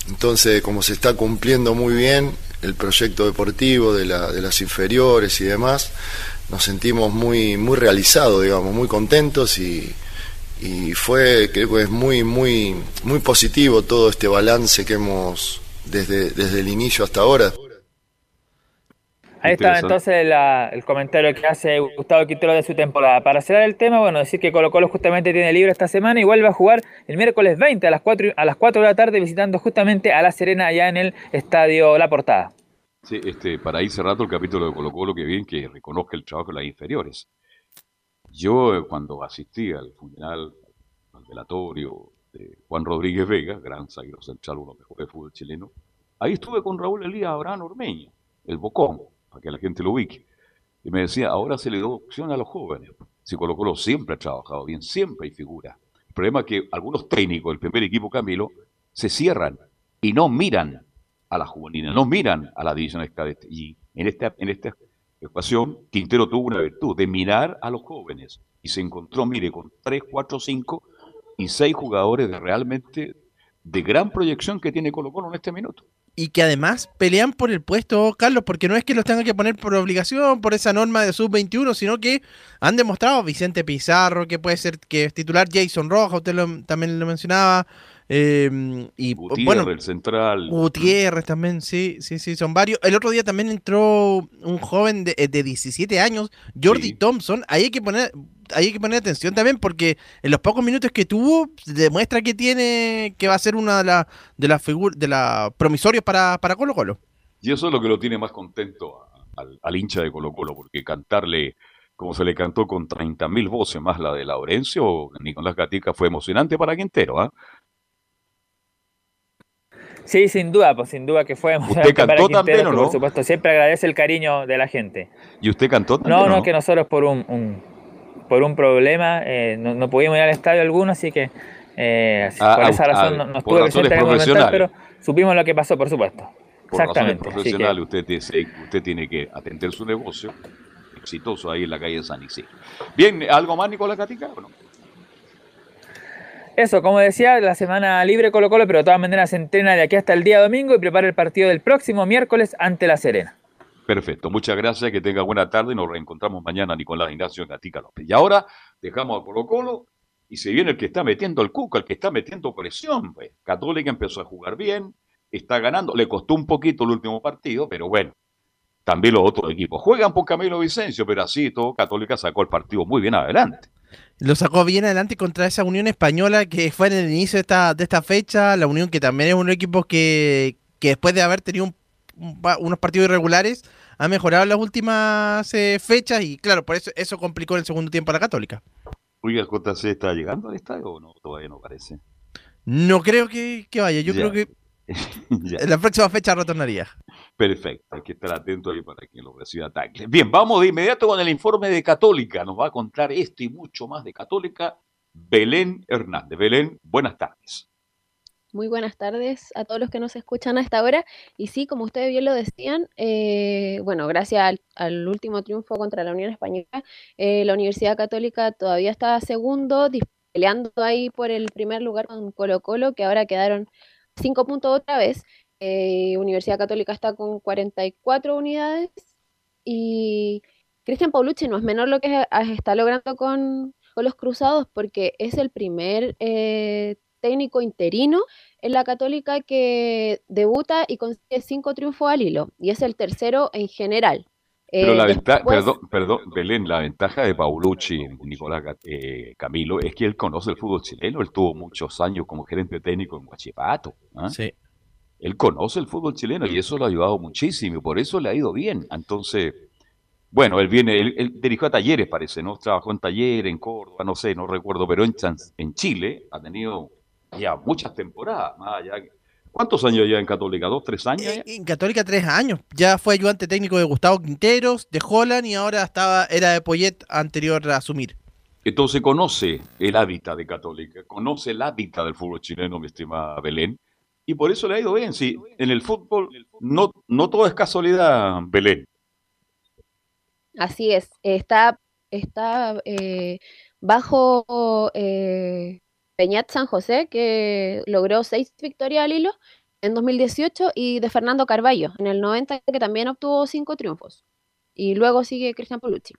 Entonces, como se está cumpliendo muy bien el proyecto deportivo de, la, de las inferiores y demás, nos sentimos muy, muy realizados, digamos, muy contentos y, y fue, creo que es muy, muy, muy positivo todo este balance que hemos desde, desde el inicio hasta ahora. Ahí está entonces el comentario que hace Gustavo Quintero de su temporada. Para cerrar el tema, bueno, decir que Colo Colo justamente tiene libre esta semana y vuelve a jugar el miércoles 20 a las 4, a las 4 de la tarde visitando justamente a La Serena allá en el Estadio La Portada. Sí, este, para ir cerrando el capítulo de Colo Colo, que bien que reconozca el trabajo de las inferiores. Yo eh, cuando asistí al funeral, al velatorio de Juan Rodríguez Vega, gran zaguero central, uno de fútbol chileno, ahí estuve con Raúl Elías Abraham Ormeño, el Bocón, para que la gente lo ubique. Y me decía, ahora se le da opción a los jóvenes. Si Colo Colo siempre ha trabajado bien, siempre hay figura. El problema es que algunos técnicos del primer equipo Camilo se cierran y no miran a la juvenil, no miran a la división cadete. Y en esta, en esta ecuación, Quintero tuvo una virtud de mirar a los jóvenes y se encontró, mire, con 3, 4, 5 y 6 jugadores de realmente de gran proyección que tiene Colo Colo en este minuto. Y que además pelean por el puesto, Carlos, porque no es que los tengan que poner por obligación, por esa norma de sub-21, sino que han demostrado Vicente Pizarro, que puede ser que es titular, Jason Roja, usted también lo mencionaba, eh, y Gutiérrez, bueno, el central. Gutiérrez también, sí, sí, sí, son varios. El otro día también entró un joven de, de 17 años, Jordi Thompson. Ahí hay que poner, hay que poner atención también porque en los pocos minutos que tuvo demuestra que tiene, que va a ser una de las de las figuras, de las promisorios para, para Colo Colo. Y eso es lo que lo tiene más contento al, al hincha de Colo Colo, porque cantarle como se le cantó con 30.000 voces más la de Laurencio, Nicolás Gatica fue emocionante para Quintero, ¿ah? Sí, sin duda, pues sin duda que fue ¿Usted cantó también o no? Por supuesto, siempre agradece el cariño de la gente. ¿Y usted cantó también? No, no, que nosotros por un, por un problema eh, no, pudimos ir al estadio alguno, así que eh, Ah, por esa ah, razón ah, no, no estuve razones presente en el pero supimos lo que pasó, por supuesto. Por razones Exactamente. que- profesionales, usted, tiene- usted tiene que atender su negocio exitoso ahí en la calle de San Isidro. Bien, ¿algo más, Nicolás Gatica? o no? Eso, como decía, la semana libre Colo Colo, pero de todas maneras se entrena de aquí hasta el día domingo y prepara el partido del próximo miércoles ante La Serena. Perfecto, muchas gracias, que tenga buena tarde y nos reencontramos mañana, Nicolás Ignacio Gatica López. Y ahora dejamos a Colo Colo y se viene el que está metiendo el cuco, el que está metiendo presión. Pues. Católica empezó a jugar bien, está ganando, le costó un poquito el último partido, pero bueno, también los otros equipos juegan por Camilo Vicencio, pero así todo Católica sacó el partido muy bien adelante. Lo sacó bien adelante contra esa Unión Española que fue en el inicio de esta, de esta fecha. La Unión que también es un equipo que, que después de haber tenido un- un pa- unos partidos irregulares ha mejorado en las últimas eh, fechas y claro, por eso eso complicó el segundo tiempo a la Católica. Oiga, ¿el JC está llegando al estadio o no? Todavía no parece. No creo que, que vaya, yo Ya. creo que en la próxima fecha retornaría. Perfecto, hay que estar atento ahí para que lo reciba Tagle. Bien, vamos de inmediato con el informe de Católica. Nos va a contar esto y mucho más de Católica Belén Hernández. Belén, buenas tardes. Muy buenas tardes a todos los que nos escuchan a esta hora. Y sí, como ustedes bien lo decían, eh, bueno, gracias al, último triunfo contra la Unión Española, eh, la Universidad Católica todavía está segundo, peleando ahí por el primer lugar con Colo Colo, que ahora quedaron cinco puntos otra vez. Eh, Universidad Católica está con 44 unidades y Cristian Paulucci no es menor lo que está logrando con, con los Cruzados porque es el primer eh, técnico interino en la Católica que debuta y consigue cinco triunfos al hilo y es el tercero en general. Pero Eh, la ventaja, perdón, perdón, Belén, la ventaja de Paulucci, Nicolás eh, Camilo, es que él conoce el fútbol chileno. Él tuvo muchos años como gerente técnico en Huachipato. ¿ah? Él conoce el fútbol chileno y eso lo ha ayudado muchísimo y por eso le ha ido bien. Entonces, bueno, él viene, él, él dirigió a Talleres, parece, ¿no? Trabajó en Talleres, en Córdoba, no sé, no recuerdo, pero en, en Chile ha tenido ya muchas temporadas, más allá que- ¿Cuántos años ya en Católica? ¿Dos, tres años? En, en, Católica tres años. Ya fue ayudante técnico de Gustavo Quinteros, de Holland y ahora estaba era de Poyet anterior a asumir. Entonces conoce el hábitat de Católica, conoce el hábitat del fútbol chileno, mi estimada Belén, y por eso le ha ido bien. Sí, en el fútbol no, no todo es casualidad, Belén. Así es, está, está eh, bajo eh, Peñat San José, que logró seis victorias al hilo en 2018, y de Fernando Carballo en el 90, que también obtuvo cinco triunfos. Y luego sigue Cristian Polucci.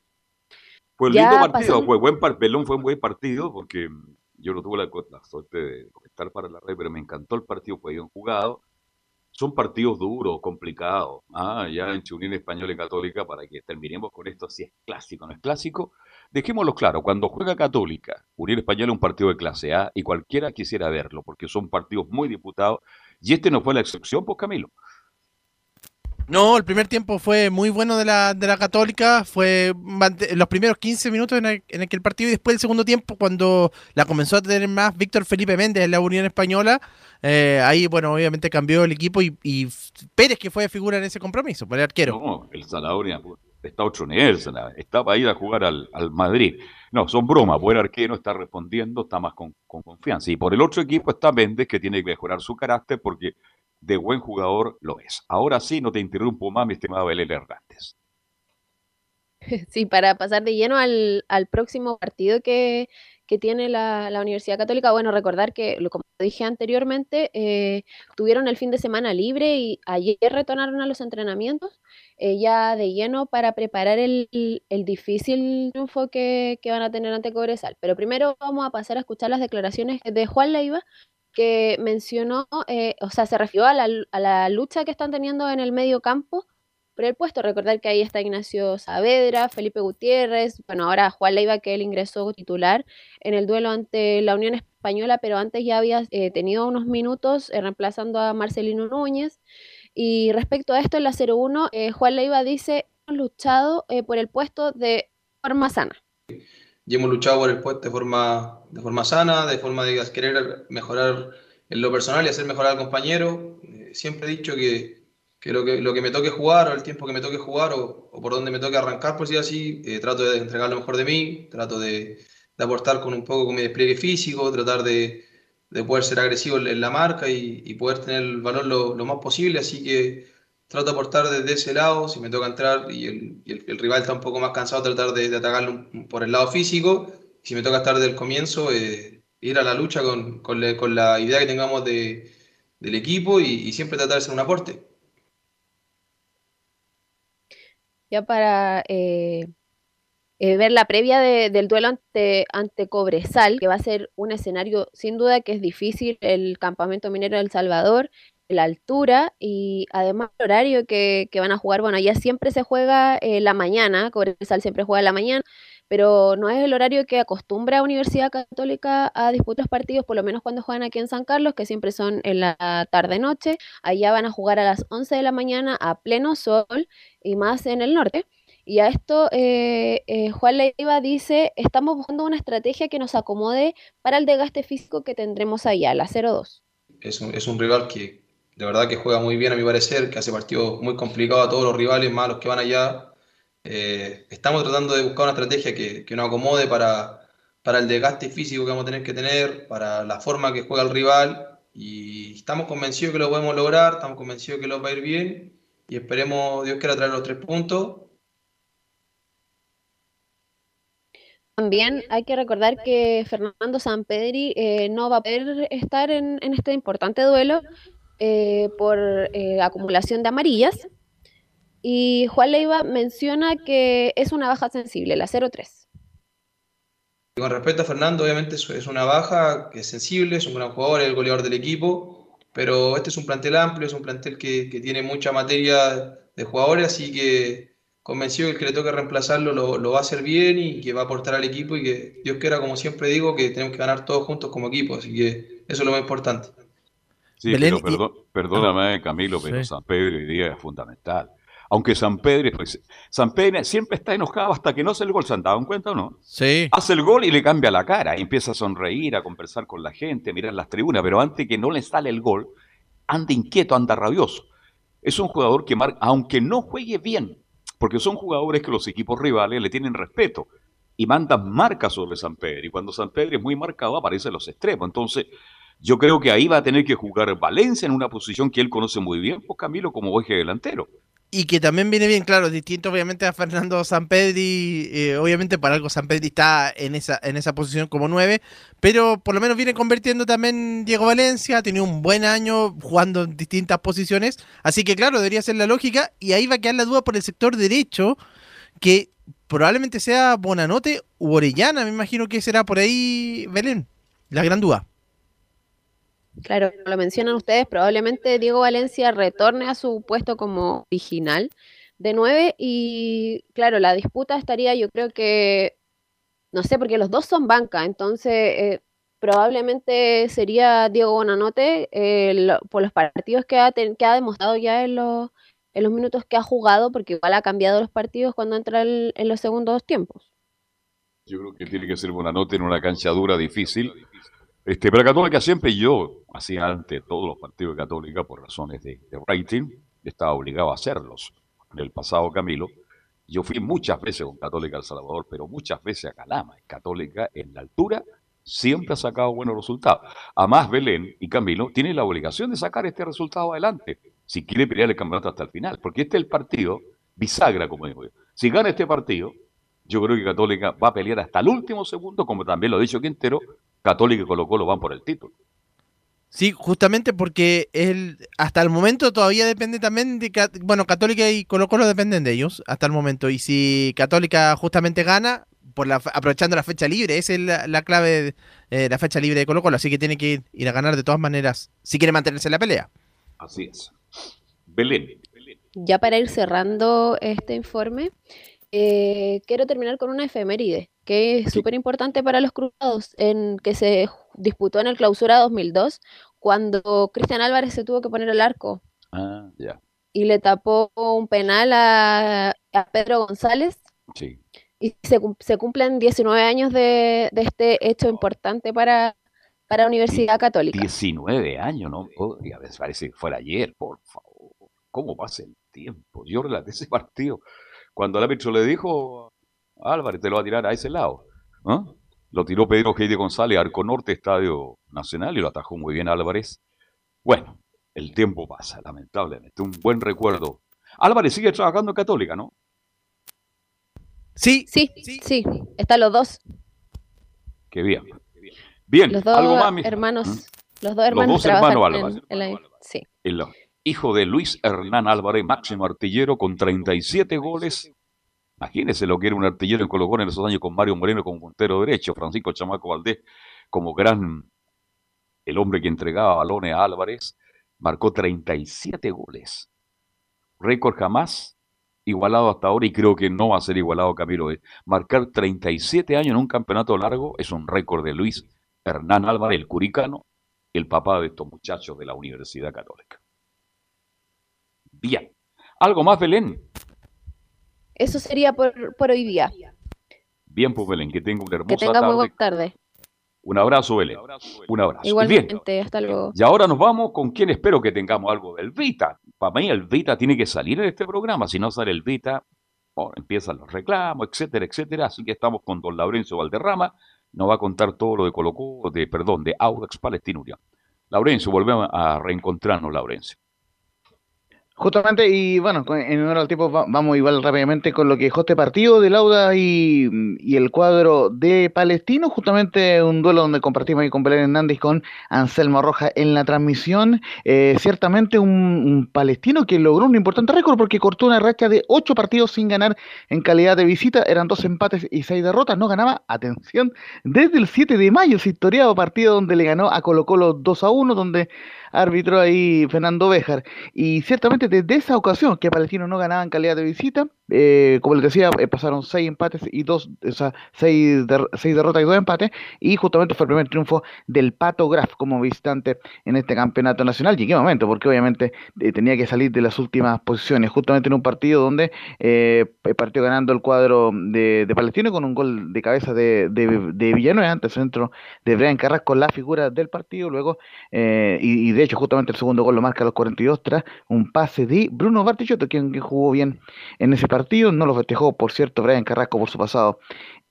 Un lindo partido, fue buen Belón fue un buen partido porque yo no tuve la, la suerte de estar para la red, pero me encantó el partido, fue bien jugado. Son partidos duros, complicados. Ah, ya en Unión Española y Católica, para que terminemos con esto, si es clásico no es clásico, dejémoslo claro, cuando juega Católica, Unión Española es un partido de clase A y cualquiera quisiera verlo, porque son partidos muy disputados, y este no fue la excepción, pues Camilo. No, el primer tiempo fue muy bueno de la, de la Católica, fue los primeros 15 minutos en el, en el partido y después el segundo tiempo cuando la comenzó a tener más Víctor Felipe Méndez en la Unión Española, eh, ahí bueno, obviamente cambió el equipo y, Pérez que fue figura en ese compromiso, por el arquero. No, el Zanahoria está otro nivel, está para ir a jugar al, al Madrid. No, son bromas, buen arquero, está respondiendo, está más con, con confianza. Y por el otro equipo está Méndez que tiene que mejorar su carácter porque de buen jugador lo es. Ahora sí, no te interrumpo más, mi estimado Belén Hernández. Sí, para pasar de lleno al, al próximo partido que, que tiene la, la, Universidad Católica, bueno, recordar que, como dije anteriormente, eh, tuvieron el fin de semana libre y ayer retornaron a los entrenamientos eh, ya de lleno para preparar el, el difícil triunfo que, que, van a tener ante Cobresal. Pero primero vamos a pasar a escuchar las declaraciones de Juan Leiva, que mencionó, eh, o sea, se refirió a la, a la, lucha que están teniendo en el medio campo por el puesto. Recordar que ahí está Ignacio Saavedra, Felipe Gutiérrez, bueno, ahora Juan Leiva, que él ingresó titular en el duelo ante la Unión Española, pero antes ya había eh, tenido unos minutos eh, reemplazando a Marcelino Núñez. Y respecto a esto, en la 0-1, Juan Leiva dice, hemos luchado por el puesto de forma sana y hemos luchado por el puesto de forma, de forma sana, de forma de querer mejorar en lo personal y hacer mejorar al compañero. Eh, siempre he dicho que, que, lo que lo que me toque jugar o el tiempo que me toque jugar o, o por donde me toque arrancar, por si así, eh, trato de entregar lo mejor de mí, trato de, de, aportar con un poco con mi despliegue físico, tratar de, de poder ser agresivo en, la marca y, y, poder tener el valor lo, lo más posible. Así que trato de aportar desde ese lado, si me toca entrar y el, el, el rival está un poco más cansado, tratar de, de atacarlo por el lado físico, si me toca estar desde el comienzo, eh, ir a la lucha con, con, la idea que tengamos de, del equipo y, siempre tratar de ser un aporte. Ya para eh, eh, ver la previa de, del duelo ante, ante Cobresal, que va a ser un escenario sin duda que es difícil, el campamento minero del Salvador, la altura y además el horario que, que, van a jugar. Bueno, ya siempre se juega eh, la mañana, Cobresal siempre juega la mañana, pero no es el horario que acostumbra a Universidad Católica a disputar partidos, por lo menos cuando juegan aquí en San Carlos, que siempre son en la tarde-noche. Allá van a jugar a las 11 de la mañana a pleno sol y más en el norte. Y a esto eh, eh, Juan Leiva dice, estamos buscando una estrategia que nos acomode para el desgaste físico que tendremos allá, la 0-2. Es un, es un rival que, de verdad que juega muy bien a mi parecer, que hace partidos muy complicados a todos los rivales, más los que van allá. Eh, estamos tratando de buscar una estrategia que, que nos acomode para, para el desgaste físico que vamos a tener que tener, para la forma que juega el rival y estamos convencidos que lo podemos lograr, estamos convencidos que lo va a ir bien y esperemos, Dios quiera, traer los tres puntos. También hay que recordar que Fernando Sampedri eh, no va a poder estar en, en este importante duelo eh, por eh, acumulación de amarillas. Y Juan Leiva menciona que es una baja sensible, la 0-3. Con respecto a Fernando, obviamente es una baja que es sensible, es un gran jugador, es el goleador del equipo, pero este es un plantel amplio, es un plantel que, que tiene mucha materia de jugadores, así que convencido que el que le toque reemplazarlo lo, lo, va a hacer bien y que va a aportar al equipo y que Dios quiera, como siempre digo, que tenemos que ganar todos juntos como equipo, así que eso es lo más importante. Sí, Belén, pero perdón, y... perdóname, Camilo, pero sí. San Pedro hoy día es fundamental. Aunque San Pedro, pues, San Pedro siempre está enojado hasta que no hace el gol, ¿se han dado cuenta o no? Sí. Hace el gol y le cambia la cara, y empieza a sonreír, a conversar con la gente, a mirar las tribunas, pero antes que no le sale el gol, anda inquieto, anda rabioso. Es un jugador que marca, aunque no juegue bien, porque son jugadores que los equipos rivales le tienen respeto y mandan marcas sobre San Pedro. Y cuando San Pedro es muy marcado, aparecen los extremos. Entonces, yo creo que ahí va a tener que jugar Valencia en una posición que él conoce muy bien, pues Camilo, como eje delantero y que también viene bien, claro, distinto obviamente a Fernando Sampedri, eh, obviamente para algo Sampedri está en esa, en esa posición como nueve, pero por lo menos viene convirtiendo también Diego Valencia, ha tenido un buen año jugando en distintas posiciones, así que claro, debería ser la lógica, y ahí va a quedar la duda por el sector derecho, que probablemente sea Bonanote u Orellana, me imagino que será por ahí Belén, la gran duda. Claro, lo mencionan ustedes, probablemente Diego Valencia retorne a su puesto como original de nueve y claro, la disputa estaría yo creo que, no sé, porque los dos son banca, entonces eh, probablemente sería Diego Bonanote eh, por los partidos que ha, que ha demostrado ya en los, en los minutos que ha jugado, porque igual ha cambiado los partidos cuando entra en los segundos tiempos. Yo creo que tiene que ser Bonanote en una cancha dura, difícil este, pero Católica siempre yo hacía antes todos los partidos de Católica por razones de, rating, estaba obligado a hacerlos. En el pasado, Camilo, yo fui muchas veces con Católica El Salvador, pero muchas veces a Calama. Católica en la altura siempre ha sacado buenos resultados. Además, Belén y Camilo tienen la obligación de sacar este resultado adelante si quiere pelear el campeonato hasta el final, porque este es el partido bisagra, como digo yo. Si gana este partido, yo creo que Católica va a pelear hasta el último segundo, como también lo ha dicho Quintero, Católica y Colo Colo van por el título. Sí, justamente porque él, hasta el momento todavía depende también de, bueno, Católica y Colo Colo dependen de ellos hasta el momento. Y si Católica justamente gana, por la, aprovechando la fecha libre, esa es la, clave de eh, la fecha libre de Colo Colo, así que tiene que ir, a ganar de todas maneras si quiere mantenerse en la pelea. Así es. Belén. Ya para ir cerrando este informe, eh, quiero terminar con una efeméride que es súper importante para los cruzados, en que se disputó en el clausura 2002, cuando Cristian Álvarez se tuvo que poner el arco. Ah, ya. Y le tapó un penal a, Pedro González. Sí. Y se, se cumplen 19 años de, este hecho importante para, para Universidad Católica. 19 años, ¿no? Oh, a veces parece que fuera ayer, por favor. ¿Cómo pasa el tiempo? Yo relaté ese partido. Cuando el árbitro le dijo Álvarez te lo va a tirar a ese lado. Lo tiró Pedro Heide González, Arco Norte, Estadio Nacional, y lo atajó muy bien Álvarez. Bueno, el tiempo pasa, lamentablemente. Un buen recuerdo. Álvarez sigue trabajando en Católica, ¿no? Sí, sí, sí, están los dos. Qué bien. Bien, los dos algo más. Hermanos, los dos hermanos, los dos hermanos Álvarez. En, sí. El hijo de Luis Hernán Álvarez, máximo artillero, con 37 goles Imagínense lo que era un artillero en Colo en esos años con Mario Moreno como puntero derecho, Francisco Chamaco Valdés como gran, el hombre que entregaba balones a Álvarez, marcó 37 goles. Récord jamás igualado hasta ahora y creo que no va a ser igualado Camilo. Eh. Marcar 37 años en un campeonato largo es un récord de Luis Hernán Álvarez, el curicano, el papá de estos muchachos de la Universidad Católica. Bien. ¿Algo más, Belén? Eso sería por, hoy día. Bien, pues Belén, que tenga una hermosa Que tenga muy buena tarde. Un abrazo, Belén. Un abrazo. Igualmente, hasta luego. Y ahora nos vamos con quien espero que tengamos algo del Vita. Para mí el Vita tiene que salir en este programa. Si no sale el Vita, empiezan los reclamos, etcétera, etcétera. Así que estamos con don Laurencio Valderrama. Nos va a contar todo lo de Colocó, de, perdón, de Audax Palestina Unión. Laurencio, volvemos a reencontrarnos, Laurencio. Justamente, y bueno, en honor al tiempo vamos igual rápidamente con lo que dejó este partido de Lauda y, el cuadro de Palestino, justamente un duelo donde compartimos ahí con Belén Hernández con Anselmo Roja en la transmisión. Eh, ciertamente un, palestino que logró un importante récord porque cortó una racha de ocho partidos sin ganar en calidad de visita, eran dos empates y seis derrotas, no ganaba, atención, desde el 7 de mayo, ese historiado partido donde le ganó a Colo Colo 2 a 1, donde arbitró ahí Fernando Béjar. Y ciertamente desde esa ocasión que Palestino no ganaba en calidad de visita, eh, como les decía, eh, pasaron seis empates y dos, o sea, seis, seis derrotas y dos empates, y justamente fue el primer triunfo del Pato Graf como visitante en este campeonato nacional. ¿Y en qué momento? Porque obviamente eh, tenía que salir de las últimas posiciones, justamente en un partido donde partió ganando el cuadro de, de, Palestino con un gol de cabeza de, de, Villanueva ante el centro de Brian Carrasco, la figura del partido, luego, y, de hecho justamente el segundo gol lo marca a los 42 tras un pase de Bruno Bartichotto, quien, quien jugó bien en ese partido, no lo festejó, por cierto, Brian Carrasco por su pasado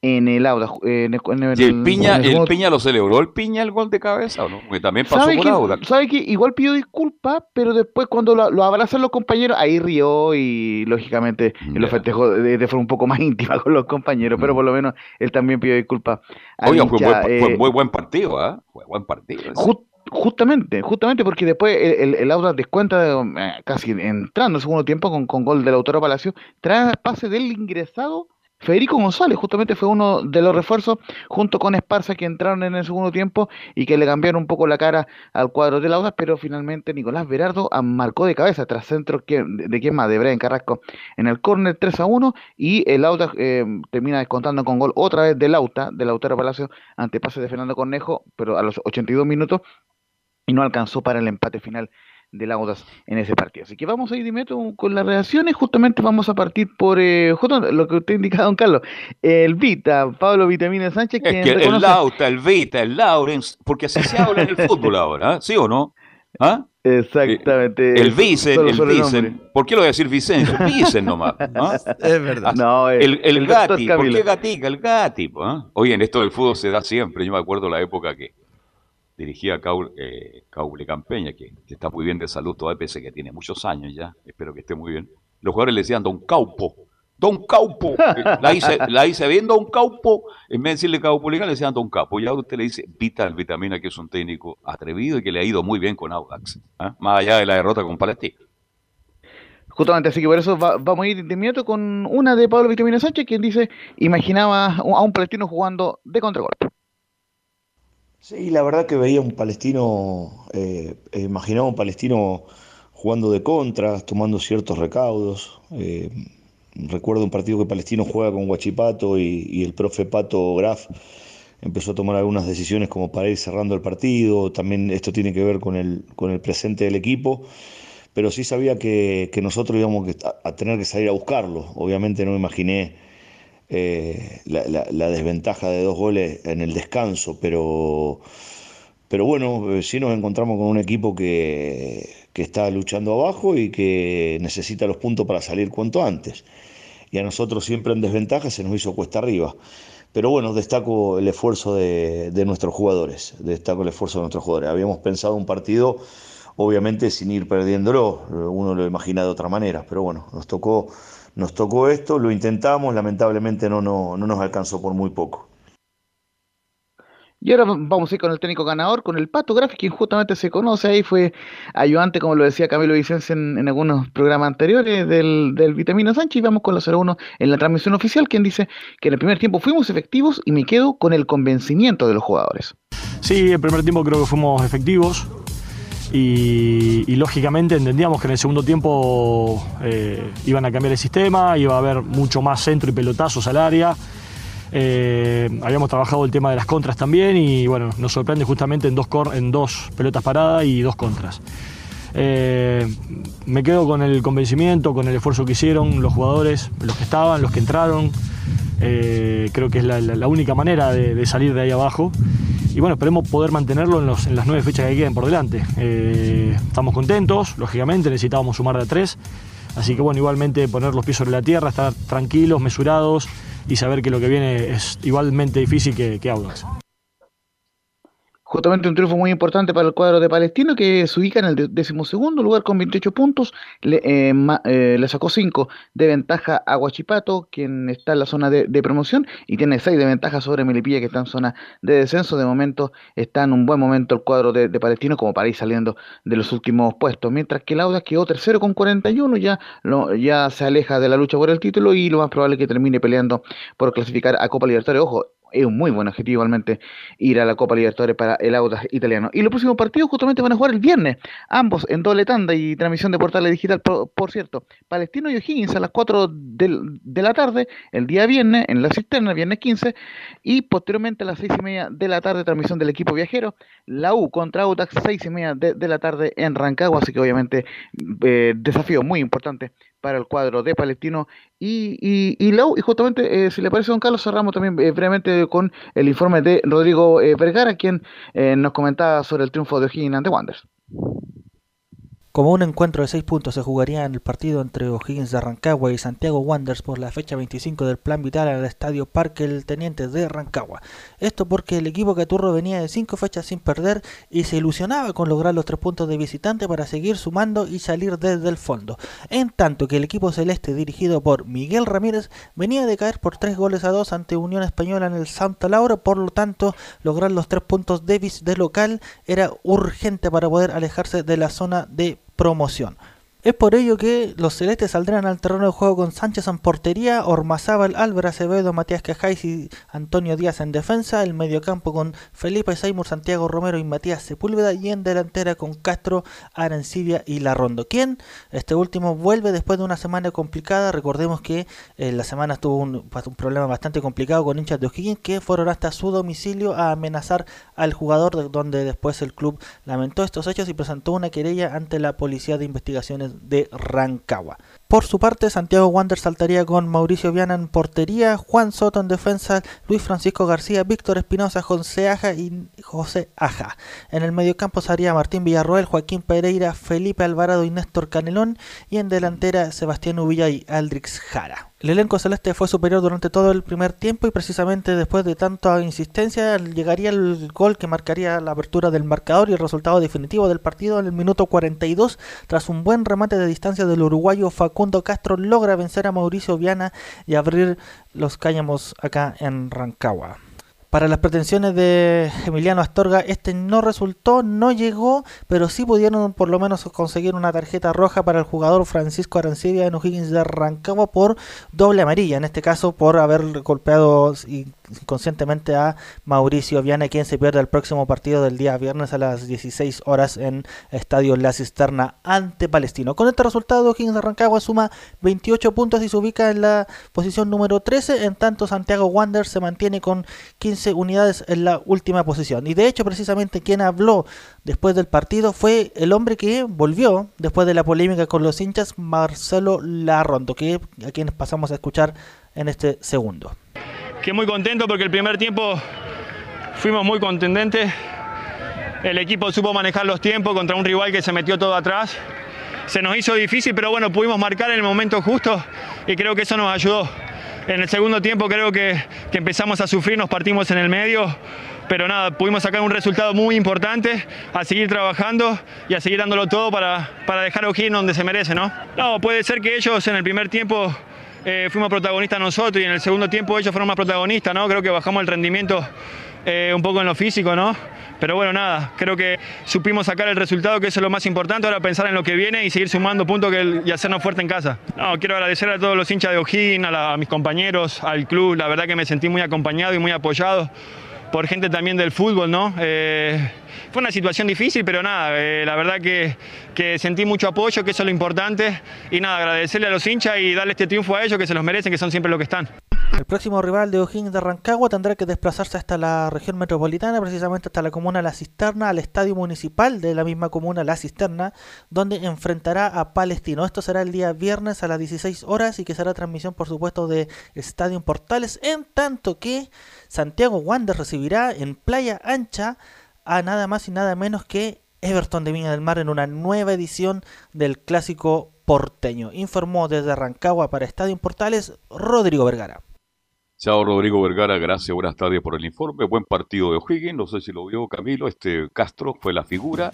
en el Auda. En el, ¿Y el Piña, el, Piña lo celebró el Piña el gol de cabeza o no? Porque también pasó por Auda. ¿Sabe que Igual pidió disculpas, pero después cuando lo, lo, abrazan los compañeros, ahí rió y lógicamente lo festejó de, forma un poco más íntima con los compañeros, pero mm. por lo menos él también pidió disculpas. Oiga, fue, fue, eh, muy buen partido, ¿ah? Fue buen partido. Justamente, justamente porque después el, el, Auda descuenta eh, casi entrando en segundo tiempo con, con gol del autor Palacio, trae pase del ingresado Federico González, justamente fue uno de los refuerzos junto con Esparza que entraron en el segundo tiempo y que le cambiaron un poco la cara al cuadro del Auda, pero finalmente Nicolás Berardo marcó de cabeza tras centro de, de quién más, de Brian Carrasco en el córner 3 a 1 y el Auda eh, termina descontando con gol otra vez del Auta, del Lautaro Palacio ante pase de Fernando Cornejo, pero a los 82 minutos y no alcanzó para el empate final de Laudas en ese partido. Así que vamos a ir de con las reacciones. Justamente vamos a partir por eh, justo lo que usted indica, don Carlos. El Vita, Pablo Vitamina Sánchez. Es que el Lauta, el Vita, el Laurens, porque así se habla en el fútbol ahora, ¿sí o no? ¿Ah? Exactamente. El Vicen, el Vicen. ¿Por qué lo voy a decir Vicencio? Vicen nomás. ¿ah? Es verdad. No, el, el, Gati. ¿Por qué Gatica? El Gati. ¿ah? Oye, en esto del fútbol se da siempre. Yo me acuerdo la época que dirigía a eh, Caule Campeña, que, está muy bien de salud todavía, pese que tiene muchos años ya, espero que esté muy bien. Los jugadores le decían Don Caupo, Don Caupo, la hice, la hice bien Don Caupo, en vez de decirle Caupo le decían Don Caupo, y ahora usted le dice Vital Vitamina, que es un técnico atrevido y que le ha ido muy bien con Audax, ¿ah? más allá de la derrota con Palestina. Justamente, así que por eso vamos a ir de inmediato con una de Pablo Vitamina Sánchez, quien dice, imaginaba a un palestino jugando de contragolpe. Sí, la verdad que veía un palestino, eh, imaginaba un palestino jugando de contras, tomando ciertos recaudos. Eh, recuerdo un partido que Palestino juega con Guachipato y, el profe Pato Graf empezó a tomar algunas decisiones como para ir cerrando el partido. También esto tiene que ver con el, con el presente del equipo. Pero sí sabía que, que nosotros íbamos a tener que salir a buscarlo. Obviamente no me imaginé eh, la, desventaja de dos goles en el descanso, pero, pero bueno, eh, sí nos encontramos con un equipo que, que está luchando abajo y que necesita los puntos para salir cuanto antes. Y a nosotros siempre en desventaja se nos hizo cuesta arriba. Pero bueno, destaco el esfuerzo de, de, nuestros jugadores, destaco el esfuerzo de nuestros jugadores. Habíamos pensado un partido, obviamente, sin ir perdiéndolo, uno lo imagina de otra manera, pero bueno, nos tocó nos tocó esto, lo intentamos, lamentablemente no, no, no nos alcanzó por muy poco. Y ahora vamos a ir con el técnico ganador, con el Pato Graf, quien justamente se conoce ahí, fue ayudante, como lo decía Camilo Vicencio en, algunos programas anteriores del, del, Vitamina Sánchez, y vamos con la 01 en la transmisión oficial, quien dice que en el primer tiempo fuimos efectivos y me quedo con el convencimiento de los jugadores. Sí, el primer tiempo creo que fuimos efectivos, y, lógicamente entendíamos que en el segundo tiempo eh, iban a cambiar el sistema, iba a haber mucho más centro y pelotazos al área. Eh, habíamos trabajado el tema de las contras también y bueno, nos sorprende justamente en dos, en dos pelotas paradas y dos contras. Eh, me quedo con el convencimiento, con el esfuerzo que hicieron los jugadores, los que estaban, los que entraron. Creo que es la, única manera de salir de ahí abajo y bueno, esperemos poder mantenerlo en, las nueve fechas que queden por delante. Eh, estamos contentos, lógicamente, necesitábamos sumar de a tres. Así que bueno, igualmente poner los pies sobre la tierra, estar tranquilos, mesurados y saber que lo que viene es igualmente difícil que, que justamente un triunfo muy importante para el cuadro de Palestino que se ubica en el decimosegundo lugar con 28 puntos, le, eh, eh, le sacó 5 de ventaja a Guachipato, quien está en la zona de, promoción, y tiene 6 de ventaja sobre Melipilla, que está en zona de descenso. De momento está en un buen momento el cuadro de, Palestino como para ir saliendo de los últimos puestos, mientras que Lauda quedó tercero con 41, ya, ya se aleja de la lucha por el título y lo más probable es que termine peleando por clasificar a Copa Libertadores. Ojo, es un muy buen objetivo igualmente ir a la Copa Libertadores para el Audax italiano. Y los próximos partidos justamente van a jugar el viernes, ambos en doble tanda y transmisión de portales digital, por, cierto. Palestino y O'Higgins a las 4 de la tarde, el día viernes, en la cisterna, viernes 15, y posteriormente a las 6 y media de la tarde, transmisión del equipo viajero, la U contra Audax, 6 y media de, la tarde en Rancagua, así que obviamente eh, desafío muy importante para el cuadro de Palestino y, y, y, y justamente, eh, si le parece, don Carlos, cerramos también eh, brevemente con el informe de Rodrigo eh, Vergara, quien nos comentaba sobre el triunfo de O'Higgins ante Wanderers. Como un encuentro de seis puntos se jugaría en el partido entre O'Higgins de Rancagua y Santiago Wanderers por la fecha 25 del Plan Vital el Estadio Parque El Teniente de Rancagua. Esto porque el equipo Caturro venía de cinco fechas sin perder y se ilusionaba con lograr los tres puntos de visitante para seguir sumando y salir desde el fondo. En tanto que el equipo celeste dirigido por Miguel Ramírez venía de caer por tres goles a dos ante Unión Española en el Santa Laura, por lo tanto lograr los tres puntos de, de local era urgente para poder alejarse de la zona de promoción. Es por ello que los celestes saldrán al terreno de juego con Sánchez en portería, Ormazábal, Álvaro Acevedo, Matías Cajáis y Antonio Díaz en defensa, el mediocampo con Felipe Seymour, Santiago Romero y Matías Sepúlveda y en delantera con Castro, Arancibia y Larrondo. Quien este último vuelve después de una semana complicada. Recordemos que eh, la semana tuvo un, un, problema bastante complicado con hinchas de O'Higgins que fueron hasta su domicilio a amenazar al jugador, donde después el club lamentó estos hechos y presentó una querella ante la Policía de Investigaciones de Rancagua. Por su parte, Santiago Wander saltaría con Mauricio Viana en portería, Juan Soto en defensa, Luis Francisco García, Víctor Espinosa, José Aja y José Aja. En el mediocampo sería Martín Villarroel, Joaquín Pereira, Felipe Alvarado y Néstor Canelón. Y en delantera Sebastián Uvilla y Aldrix Jara. El elenco celeste fue superior durante todo el primer tiempo y precisamente después de tanta insistencia llegaría el gol que marcaría la apertura del marcador y el resultado definitivo del partido en el minuto 42 tras un buen remate de distancia del uruguayo Facundo Castro logra vencer a Mauricio Viana y abrir los cáñamos acá en Rancagua. Para las pretensiones de Emiliano Astorga, este no resultó, no llegó, pero sí pudieron por lo menos conseguir una tarjeta roja para el jugador Francisco Arancibia en O'Higgins de Rancagua por doble amarilla, en este caso por haber golpeado inconscientemente a Mauricio Viana, quien se pierde el próximo partido del día viernes a las 16 horas en Estadio La Cisterna ante Palestino. Con este resultado, O'Higgins de Rancagua suma 28 puntos y se ubica en la posición número 13, en tanto Santiago Wander se mantiene con 15 unidades en la última posición. Y de hecho, precisamente quien habló después del partido fue el hombre que volvió después de la polémica con los hinchas, Marcelo Larrondo, que a quienes pasamos a escuchar en este segundo. Que muy contento porque el primer tiempo fuimos muy contundentes. El equipo supo manejar los tiempos contra un rival que se metió todo atrás. Se nos hizo difícil, pero bueno, pudimos marcar en el momento justo y creo que eso nos ayudó. En el segundo tiempo creo que, empezamos a sufrir, nos partimos en el medio, pero nada, pudimos sacar un resultado muy importante, a seguir trabajando y a seguir dándolo todo para, para dejar O'Higgins donde se merece, ¿no? No, puede ser que ellos en el primer tiempo eh, fuimos protagonistas nosotros y en el segundo tiempo ellos fueron más protagonistas, ¿no? Creo que bajamos el rendimiento eh, un poco en lo físico, ¿no? Pero bueno, nada, creo que supimos sacar el resultado, que eso es lo más importante, ahora pensar en lo que viene y seguir sumando puntos y hacernos fuerte en casa. No, quiero agradecer a todos los hinchas de O'Higgins, a, mis compañeros, al club, la verdad que me sentí muy acompañado y muy apoyado por gente también del fútbol, ¿no? Eh, fue una situación difícil, pero nada, eh, la verdad que, sentí mucho apoyo, que eso es lo importante, y nada, agradecerle a los hinchas y darle este triunfo a ellos, que se los merecen, que son siempre lo que están. El próximo rival de O'Higgins de Rancagua tendrá que desplazarse hasta la región metropolitana, precisamente hasta la comuna La Cisterna, al estadio municipal de la misma comuna La Cisterna, donde enfrentará a Palestino. Esto será el día viernes a las 16 horas y que será transmisión, por supuesto, de Estadio Portales, en tanto que Santiago Wander recibirá en Playa Ancha a nada más y nada menos que Everton de Viña del Mar en una nueva edición del clásico porteño. Informó desde Rancagua para Estadio Portales Rodrigo Vergara. Chao Rodrigo Vergara, gracias, buenas tardes por el informe. Buen partido de O'Higgins, no sé si lo vio Camilo, este Castro fue la figura.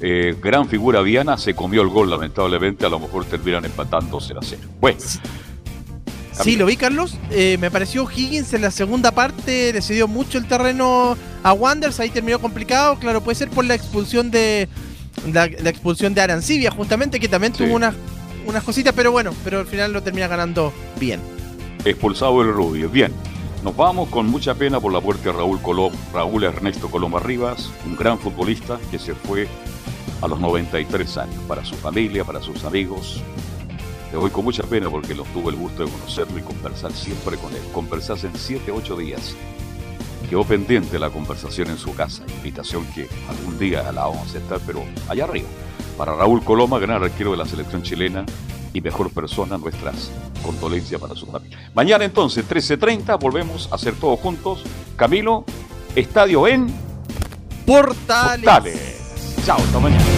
Eh, gran figura Viana, se comió el gol lamentablemente, a lo mejor terminan empatándose a cero. Bueno. Sí, lo vi Carlos, eh, me pareció O'Higgins en la segunda parte, le cedió mucho el terreno a Wanders, ahí terminó complicado, claro, puede ser por la expulsión de la, expulsión de Arancibia justamente, que también tuvo unas, unas cositas, pero bueno, pero al final lo termina ganando bien expulsado el Rubio. Bien, Nos vamos con mucha pena por la muerte de Raúl, Colom, Raúl Ernesto Coloma Rivas, un gran futbolista que se fue a los 93 años, para su familia, para sus amigos. Le voy con mucha pena porque lo tuve el gusto de conocerlo y conversar siempre con él. Conversarse en 7, 8 días. Quedó pendiente la conversación en su casa, invitación que algún día la vamos a aceptar, pero allá arriba. Para Raúl Coloma, gran arquero de la selección chilena y mejor persona, nuestras condolencias para su familia. Mañana entonces, 13.30, volvemos a hacer todos juntos. Camilo, estadio en Portales. Portales. Chao, hasta mañana.